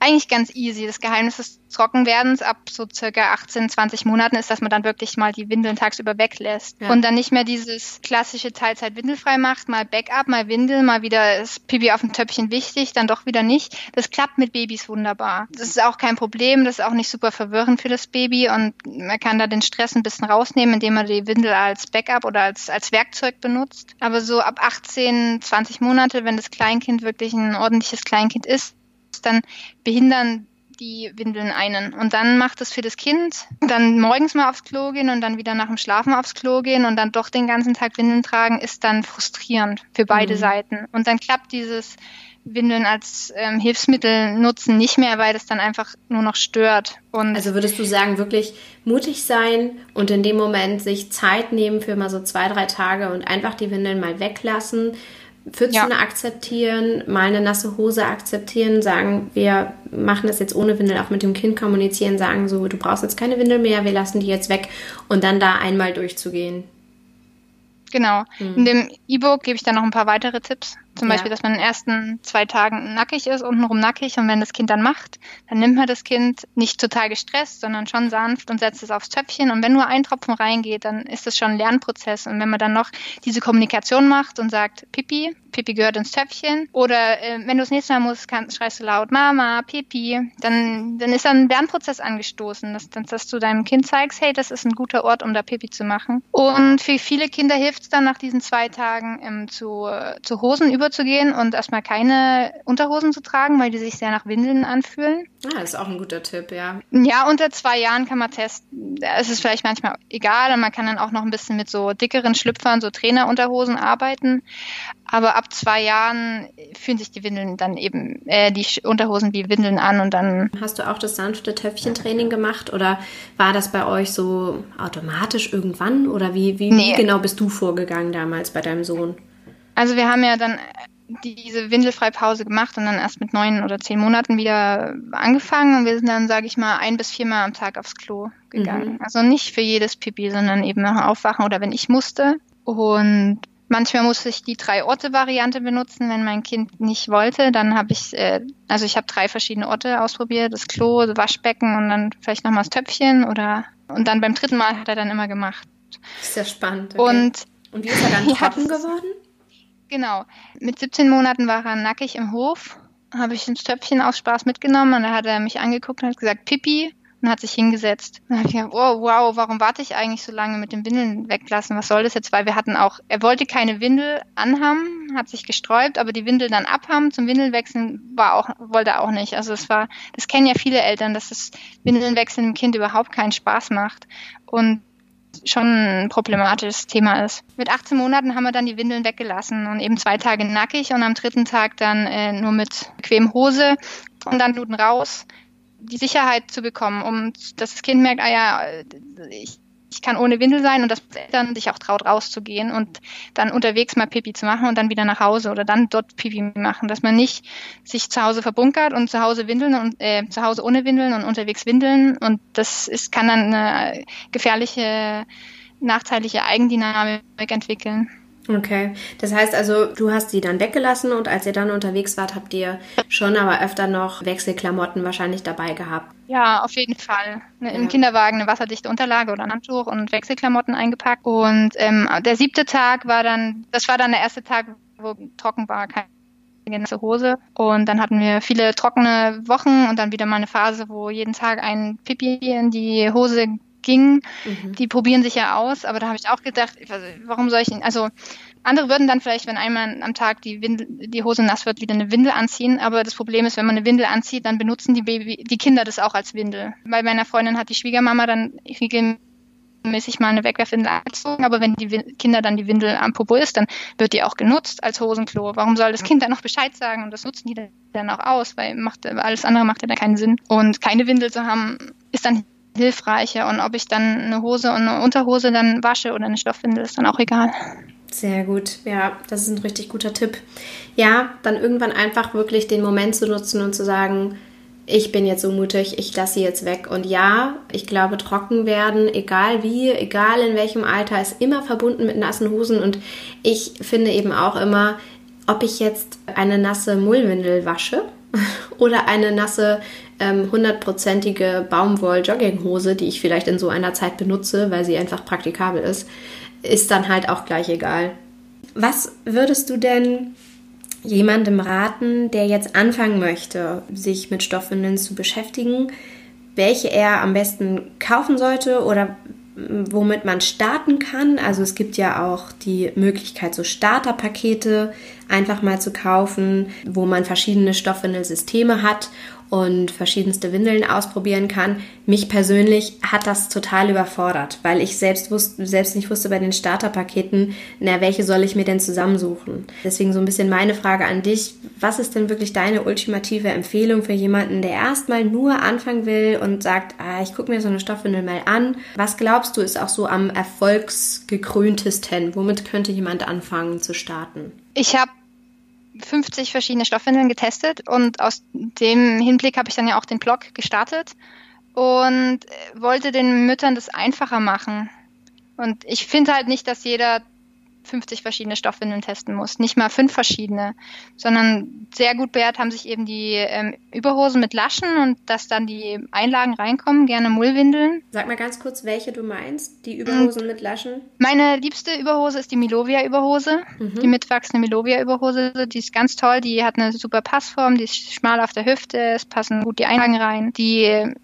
eigentlich ganz easy. Das Geheimnis des Trockenwerdens ab so circa 18, 20 Monaten ist, dass man dann wirklich mal die Windeln tagsüber weglässt ja. und dann nicht mehr dieses klassische Teilzeit windelfrei macht, mal Backup, mal Windel, mal wieder ist Pipi auf dem Töpfchen wichtig, dann doch wieder nicht. Das klappt mit Babys wunderbar. Das ist auch kein Problem, das ist auch nicht super verwirrend für das Baby und man kann da den Stress ein bisschen rausnehmen, indem man die Windel als Backup oder als, als Werkzeug benutzt. Aber so ab 18, 20 Monate, wenn das Kleinkind wirklich ein ordentliches Kleinkind ist, dann behindern die Windeln einen. Und dann macht es für das Kind, dann morgens mal aufs Klo gehen und dann wieder nach dem Schlafen aufs Klo gehen und dann doch den ganzen Tag Windeln tragen, ist dann frustrierend für beide mhm. Seiten. Und dann klappt dieses Windeln als ähm, Hilfsmittel nutzen nicht mehr, weil das dann einfach nur noch stört. Und also würdest du sagen, wirklich mutig sein und in dem Moment sich Zeit nehmen für mal so zwei, drei Tage und einfach die Windeln mal weglassen, Pfützchen ja. akzeptieren, mal eine nasse Hose akzeptieren, sagen, wir machen das jetzt ohne Windel, auch mit dem Kind kommunizieren, sagen so, du brauchst jetzt keine Windel mehr, wir lassen die jetzt weg und dann da einmal durchzugehen. Genau. Mhm. In dem E-Book gebe ich dann noch ein paar weitere Tipps. Zum ja. Beispiel, dass man in den ersten zwei Tagen nackig ist, untenrum nackig. Und wenn das Kind dann macht, dann nimmt man das Kind nicht total gestresst, sondern schon sanft und setzt es aufs Töpfchen. Und wenn nur ein Tropfen reingeht, dann ist das schon ein Lernprozess. Und wenn man dann noch diese Kommunikation macht und sagt, Pipi, Pipi gehört ins Töpfchen. Oder äh, wenn du das nächste Mal musst, kann, schreist du laut Mama, Pipi. Dann, dann ist dann ein Lernprozess angestoßen, dass, dass du deinem Kind zeigst, hey, das ist ein guter Ort, um da Pipi zu machen. Und für viele Kinder hilft es dann nach diesen zwei Tagen ähm, zu, äh, zu Hosen überzugehen und erstmal keine Unterhosen zu tragen, weil die sich sehr nach Windeln anfühlen. Ah, das ist auch ein guter Tipp, ja. Ja, unter zwei Jahren kann man testen. Es ist vielleicht manchmal egal und man kann dann auch noch ein bisschen mit so dickeren Schlüpfern, so Trainerunterhosen arbeiten. Aber ab zwei Jahren fühlen sich die Windeln dann eben, äh, die Unterhosen wie Windeln an und dann. Hast du auch das sanfte Töpfchentraining gemacht oder war das bei euch so automatisch irgendwann oder wie, wie, nee. wie genau bist du vorgegangen damals bei deinem Sohn? Also wir haben ja dann diese Windelfreipause gemacht und dann erst mit neun oder zehn Monaten wieder angefangen und wir sind dann, sage ich mal, ein bis viermal am Tag aufs Klo gegangen. Mhm. Also nicht für jedes Pipi, sondern eben nach dem Aufwachen oder wenn ich musste. Und Manchmal musste ich die drei Orte Variante benutzen, wenn mein Kind nicht wollte. Dann habe ich, äh, also ich habe drei verschiedene Orte ausprobiert: das Klo, das Waschbecken und dann vielleicht nochmal das Töpfchen oder und dann beim dritten Mal hat er dann immer gemacht. Sehr spannend. Okay. Und, und wie ist er dann trocken ja, geworden? Genau. Mit 17 Monaten war er nackig im Hof. Habe ich ins Töpfchen aus Spaß mitgenommen und da hat er mich angeguckt und hat gesagt, Pipi und hat sich hingesetzt. Dann habe ich gedacht, oh, wow, warum warte ich eigentlich so lange mit den Windeln weglassen? Was soll das jetzt? Weil wir hatten auch, er wollte keine Windel anhaben, hat sich gesträubt, aber die Windel dann abhaben zum Windelwechseln war auch, wollte er auch nicht. Also es war, das kennen ja viele Eltern, dass das Windelnwechseln dem Kind überhaupt keinen Spaß macht. Und schon ein problematisches Thema ist. Mit 18 Monaten haben wir dann die Windeln weggelassen und eben zwei Tage nackig und am dritten Tag dann äh, nur mit bequem Hose und dann Minuten raus die Sicherheit zu bekommen, um dass das Kind merkt, ah ja, ich, ich kann ohne Windel sein und dass Eltern sich auch traut, rauszugehen und dann unterwegs mal Pipi zu machen und dann wieder nach Hause oder dann dort Pipi machen, dass man nicht sich zu Hause verbunkert und zu Hause windeln und äh, zu Hause ohne Windeln und unterwegs windeln und das ist, kann dann eine gefährliche, nachteilige Eigendynamik entwickeln. Okay, das heißt also, du hast sie dann weggelassen und als ihr dann unterwegs wart, habt ihr schon aber öfter noch Wechselklamotten wahrscheinlich dabei gehabt. Ja, auf jeden Fall. Ne, Im ja. Kinderwagen eine wasserdichte Unterlage oder ein Handtuch und Wechselklamotten eingepackt. Und ähm, der siebte Tag war dann, das war dann der erste Tag, wo trocken war, keine nasse Hose. Und dann hatten wir viele trockene Wochen und dann wieder mal eine Phase, wo jeden Tag ein Pipi in die Hose ging. Mhm. Die probieren sich ja aus, aber da habe ich auch gedacht, warum soll ich, also andere würden dann vielleicht, wenn einmal am Tag die, Windel, die Hose nass wird, wieder eine Windel anziehen. Aber das Problem ist, wenn man eine Windel anzieht, dann benutzen die, Baby, die Kinder das auch als Windel. Bei meiner Freundin hat die Schwiegermama dann regelmäßig mal eine Wegwerfwindel angezogen, aber wenn die Kinder dann die Windel am Popo ist, dann wird die auch genutzt als Hosenklo. Warum soll das Kind dann noch Bescheid sagen und das nutzen die dann auch aus, weil macht, alles andere macht ja dann keinen Sinn. Und keine Windel zu haben, ist dann hilfreicher. Und ob ich dann eine Hose und eine Unterhose dann wasche oder eine Stoffwindel, ist dann auch egal. Sehr gut, ja, das ist ein richtig guter Tipp. Ja, dann irgendwann einfach wirklich den Moment zu nutzen und zu sagen, ich bin jetzt so mutig, ich lasse sie jetzt weg. Und ja, ich glaube, trocken werden, egal wie, egal in welchem Alter, ist immer verbunden mit nassen Hosen. Und ich finde eben auch immer, ob ich jetzt eine nasse Mullwindel wasche oder eine nasse ähm, hundertprozentige Baumwoll-Jogginghose, die ich vielleicht in so einer Zeit benutze, weil sie einfach praktikabel ist, ist dann halt auch gleich egal. Was würdest du denn jemandem raten, der jetzt anfangen möchte, sich mit Stoffwindeln zu beschäftigen, welche er am besten kaufen sollte oder womit man starten kann. Also es gibt ja auch die Möglichkeit, so Starterpakete einfach mal zu kaufen, wo man verschiedene Stoffwindelsysteme hat und verschiedenste Windeln ausprobieren kann. Mich persönlich hat das total überfordert, weil ich selbst, wusste, selbst nicht wusste bei den Starterpaketen, na, welche soll ich mir denn zusammensuchen. Deswegen so ein bisschen meine Frage an dich. Was ist denn wirklich deine ultimative Empfehlung für jemanden, der erstmal nur anfangen will und sagt, ah, ich gucke mir so eine Stoffwindel mal an. Was glaubst du ist auch so am erfolgsgekröntesten? Womit könnte jemand anfangen zu starten? Ich habe 50 verschiedene Stoffwindeln getestet und aus dem Hinblick habe ich dann ja auch den Blog gestartet und wollte den Müttern das einfacher machen. Und ich finde halt nicht, dass jeder 50 verschiedene Stoffwindeln testen muss. Nicht mal fünf verschiedene, sondern sehr gut bewährt haben sich eben die ähm, Überhosen mit Laschen und dass dann die Einlagen reinkommen, gerne Mullwindeln. Sag mal ganz kurz, welche du meinst, die Überhosen und mit Laschen? Meine liebste Überhose ist die Milovia-Überhose, mhm. die mitwachsende Milovia-Überhose. Die ist ganz toll, die hat eine super Passform, die ist schmal auf der Hüfte, es passen gut die Einlagen rein. Die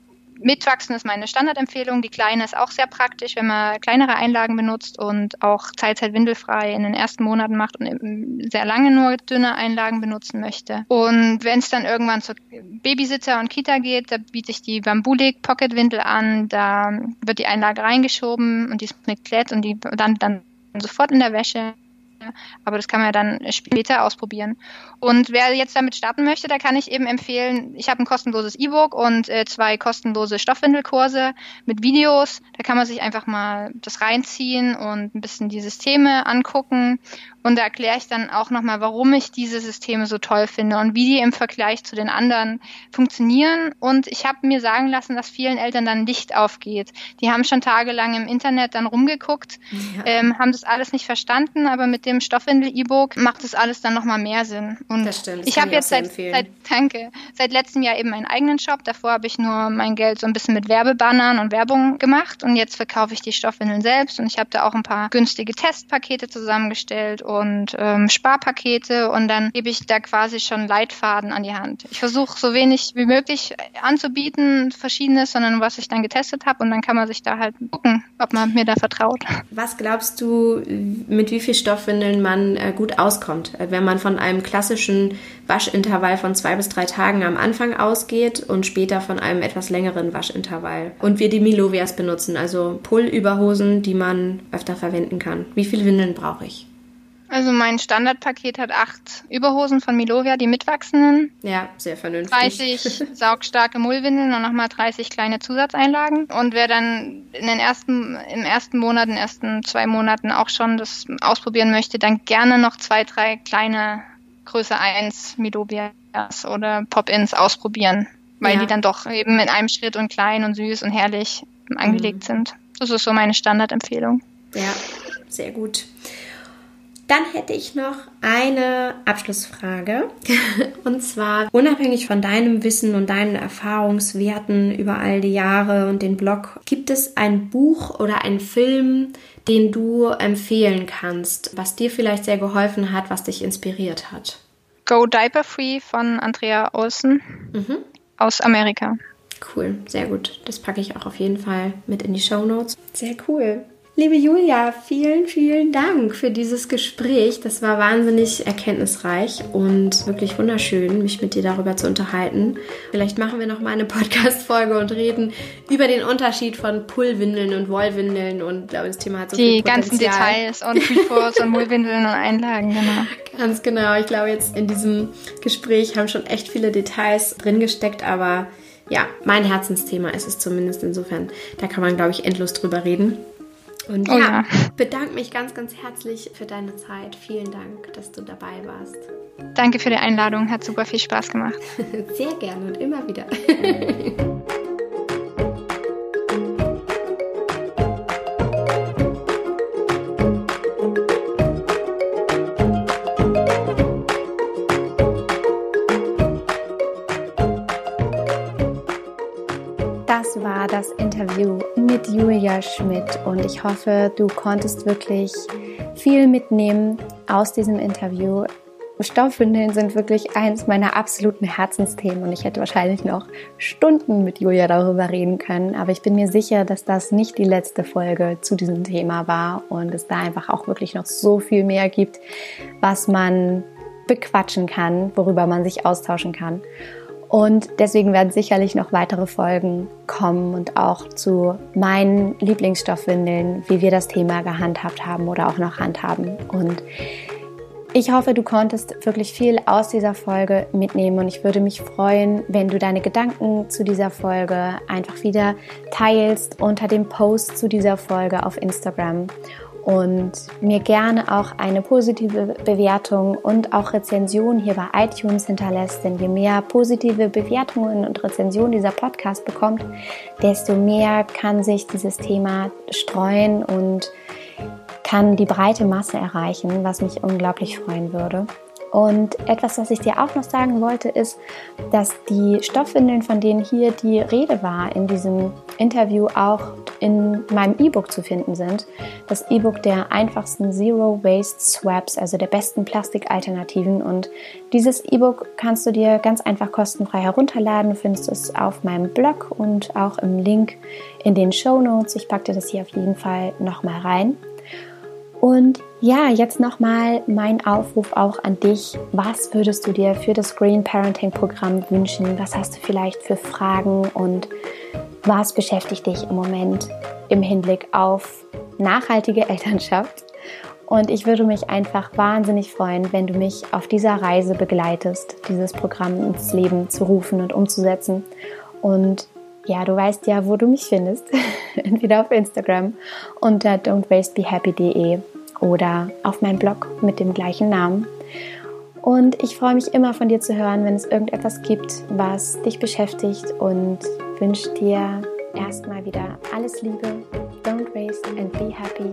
Mitwachsen ist meine Standardempfehlung. Die kleine ist auch sehr praktisch, wenn man kleinere Einlagen benutzt und auch Teilzeit windelfrei in den ersten Monaten macht und sehr lange nur dünne Einlagen benutzen möchte. Und wenn es dann irgendwann zu Babysitzer und Kita geht, da biete ich die Bambulik Pocket Windel an. Da wird die Einlage reingeschoben und die ist mit Klett und die dann dann sofort in der Wäsche. Aber das kann man ja dann später ausprobieren. Und wer jetzt damit starten möchte, da kann ich eben empfehlen, ich habe ein kostenloses E-Book und äh, zwei kostenlose Stoffwindelkurse mit Videos. Da kann man sich einfach mal das reinziehen und ein bisschen die Systeme angucken und da erkläre ich dann auch nochmal, warum ich diese Systeme so toll finde und wie die im Vergleich zu den anderen funktionieren. Und ich habe mir sagen lassen, dass vielen Eltern dann Licht aufgeht. Die haben schon tagelang im Internet dann rumgeguckt, ja. ähm, haben das alles nicht verstanden, aber mit dem Stoffwindel-E-Book macht das alles dann nochmal mehr Sinn. Und das stimmt. Das ich habe jetzt seit, seit, danke, seit letztem Jahr eben einen eigenen Shop. Davor habe ich nur mein Geld so ein bisschen mit Werbebannern und Werbung gemacht und jetzt verkaufe ich die Stoffwindeln selbst und ich habe da auch ein paar günstige Testpakete zusammengestellt und ähm, Sparpakete und dann gebe ich da quasi schon Leitfaden an die Hand. Ich versuche so wenig wie möglich anzubieten, verschiedenes, sondern was ich dann getestet habe und dann kann man sich da halt gucken, ob man mir da vertraut. Was glaubst du, mit wie viel Stoffwindeln man äh, gut auskommt, äh, wenn man von einem klassischen Waschintervall von zwei bis drei Tagen am Anfang ausgeht und später von einem etwas längeren Waschintervall? Und wir die Milovias benutzen, also Pull-Überhosen, die man öfter verwenden kann. Wie viele Windeln brauche ich? Also mein Standardpaket hat acht Überhosen von Milovia, die mitwachsenden. Ja, sehr vernünftig. 30 saugstarke Mullwindeln und nochmal 30 kleine Zusatzeinlagen. Und wer dann in den ersten, im ersten Monat, in den ersten zwei Monaten auch schon das ausprobieren möchte, dann gerne noch zwei, drei kleine Größe 1 Milovias oder Pop-Ins ausprobieren. Weil ja. die dann doch eben in einem Schritt und klein und süß und herrlich angelegt mhm. sind. Das ist so meine Standardempfehlung. Ja, sehr gut. Dann hätte ich noch eine Abschlussfrage. Und zwar, unabhängig von deinem Wissen und deinen Erfahrungswerten über all die Jahre und den Blog, gibt es ein Buch oder einen Film, den du empfehlen kannst, was dir vielleicht sehr geholfen hat, was dich inspiriert hat? Go Diaper Free von Andrea Olsen mhm. aus Amerika. Cool, sehr gut. Das packe ich auch auf jeden Fall mit in die Show Notes. Sehr cool. Liebe Julia, vielen, vielen Dank für dieses Gespräch. Das war wahnsinnig erkenntnisreich und wirklich wunderschön, mich mit dir darüber zu unterhalten. Vielleicht machen wir noch mal eine Podcast-Folge und reden über den Unterschied von Pullwindeln und Wollwindeln und glaube, das Thema hat so Die viel ganzen Details und Refors und Mullwindeln und Einlagen, genau. Ganz genau. Ich glaube, jetzt in diesem Gespräch haben schon echt viele Details drin gesteckt, aber ja, mein Herzensthema ist es zumindest insofern. Da kann man, glaube ich, endlos drüber reden. Und oh ja, ja, bedanke mich ganz, ganz herzlich für deine Zeit. Vielen Dank, dass du dabei warst. Danke für die Einladung, hat super viel Spaß gemacht. Sehr gerne und immer wieder. war das Interview mit Julia Schmidt und ich hoffe, du konntest wirklich viel mitnehmen aus diesem Interview. Stoffwindeln sind wirklich eines meiner absoluten Herzensthemen und ich hätte wahrscheinlich noch Stunden mit Julia darüber reden können, aber ich bin mir sicher, dass das nicht die letzte Folge zu diesem Thema war und es da einfach auch wirklich noch so viel mehr gibt, was man bequatschen kann, worüber man sich austauschen kann. Und deswegen werden sicherlich noch weitere Folgen kommen und auch zu meinen Lieblingsstoffwindeln, wie wir das Thema gehandhabt haben oder auch noch handhaben. Und ich hoffe, du konntest wirklich viel aus dieser Folge mitnehmen und ich würde mich freuen, wenn du deine Gedanken zu dieser Folge einfach wieder teilst unter dem Post zu dieser Folge auf Instagram und mir gerne auch eine positive Bewertung und auch Rezension hier bei iTunes hinterlässt. Denn je mehr positive Bewertungen und Rezensionen dieser Podcast bekommt, desto mehr kann sich dieses Thema streuen und kann die breite Masse erreichen, was mich unglaublich freuen würde. Und etwas, was ich dir auch noch sagen wollte, ist, dass die Stoffwindeln, von denen hier die Rede war in diesem Interview, auch in meinem E-Book zu finden sind. Das E-Book der einfachsten Zero Waste Swaps, also der besten Plastikalternativen. Und dieses E-Book kannst du dir ganz einfach kostenfrei herunterladen. Du findest es auf meinem Blog und auch im Link in den Show Notes. Ich packe dir das hier auf jeden Fall nochmal rein. Und ja, jetzt nochmal mein Aufruf auch an dich. Was würdest du dir für das Green Parenting Programm wünschen? Was hast du vielleicht für Fragen und was beschäftigt dich im Moment im Hinblick auf nachhaltige Elternschaft? Und ich würde mich einfach wahnsinnig freuen, wenn du mich auf dieser Reise begleitest, dieses Programm ins Leben zu rufen und umzusetzen. Und ja, du weißt ja, wo du mich findest. Entweder auf Instagram unter don'twastebehappy.de oder auf meinem Blog mit dem gleichen Namen. Und ich freue mich immer von dir zu hören, wenn es irgendetwas gibt, was dich beschäftigt und wünsche dir erstmal wieder alles Liebe. Don't waste and be happy.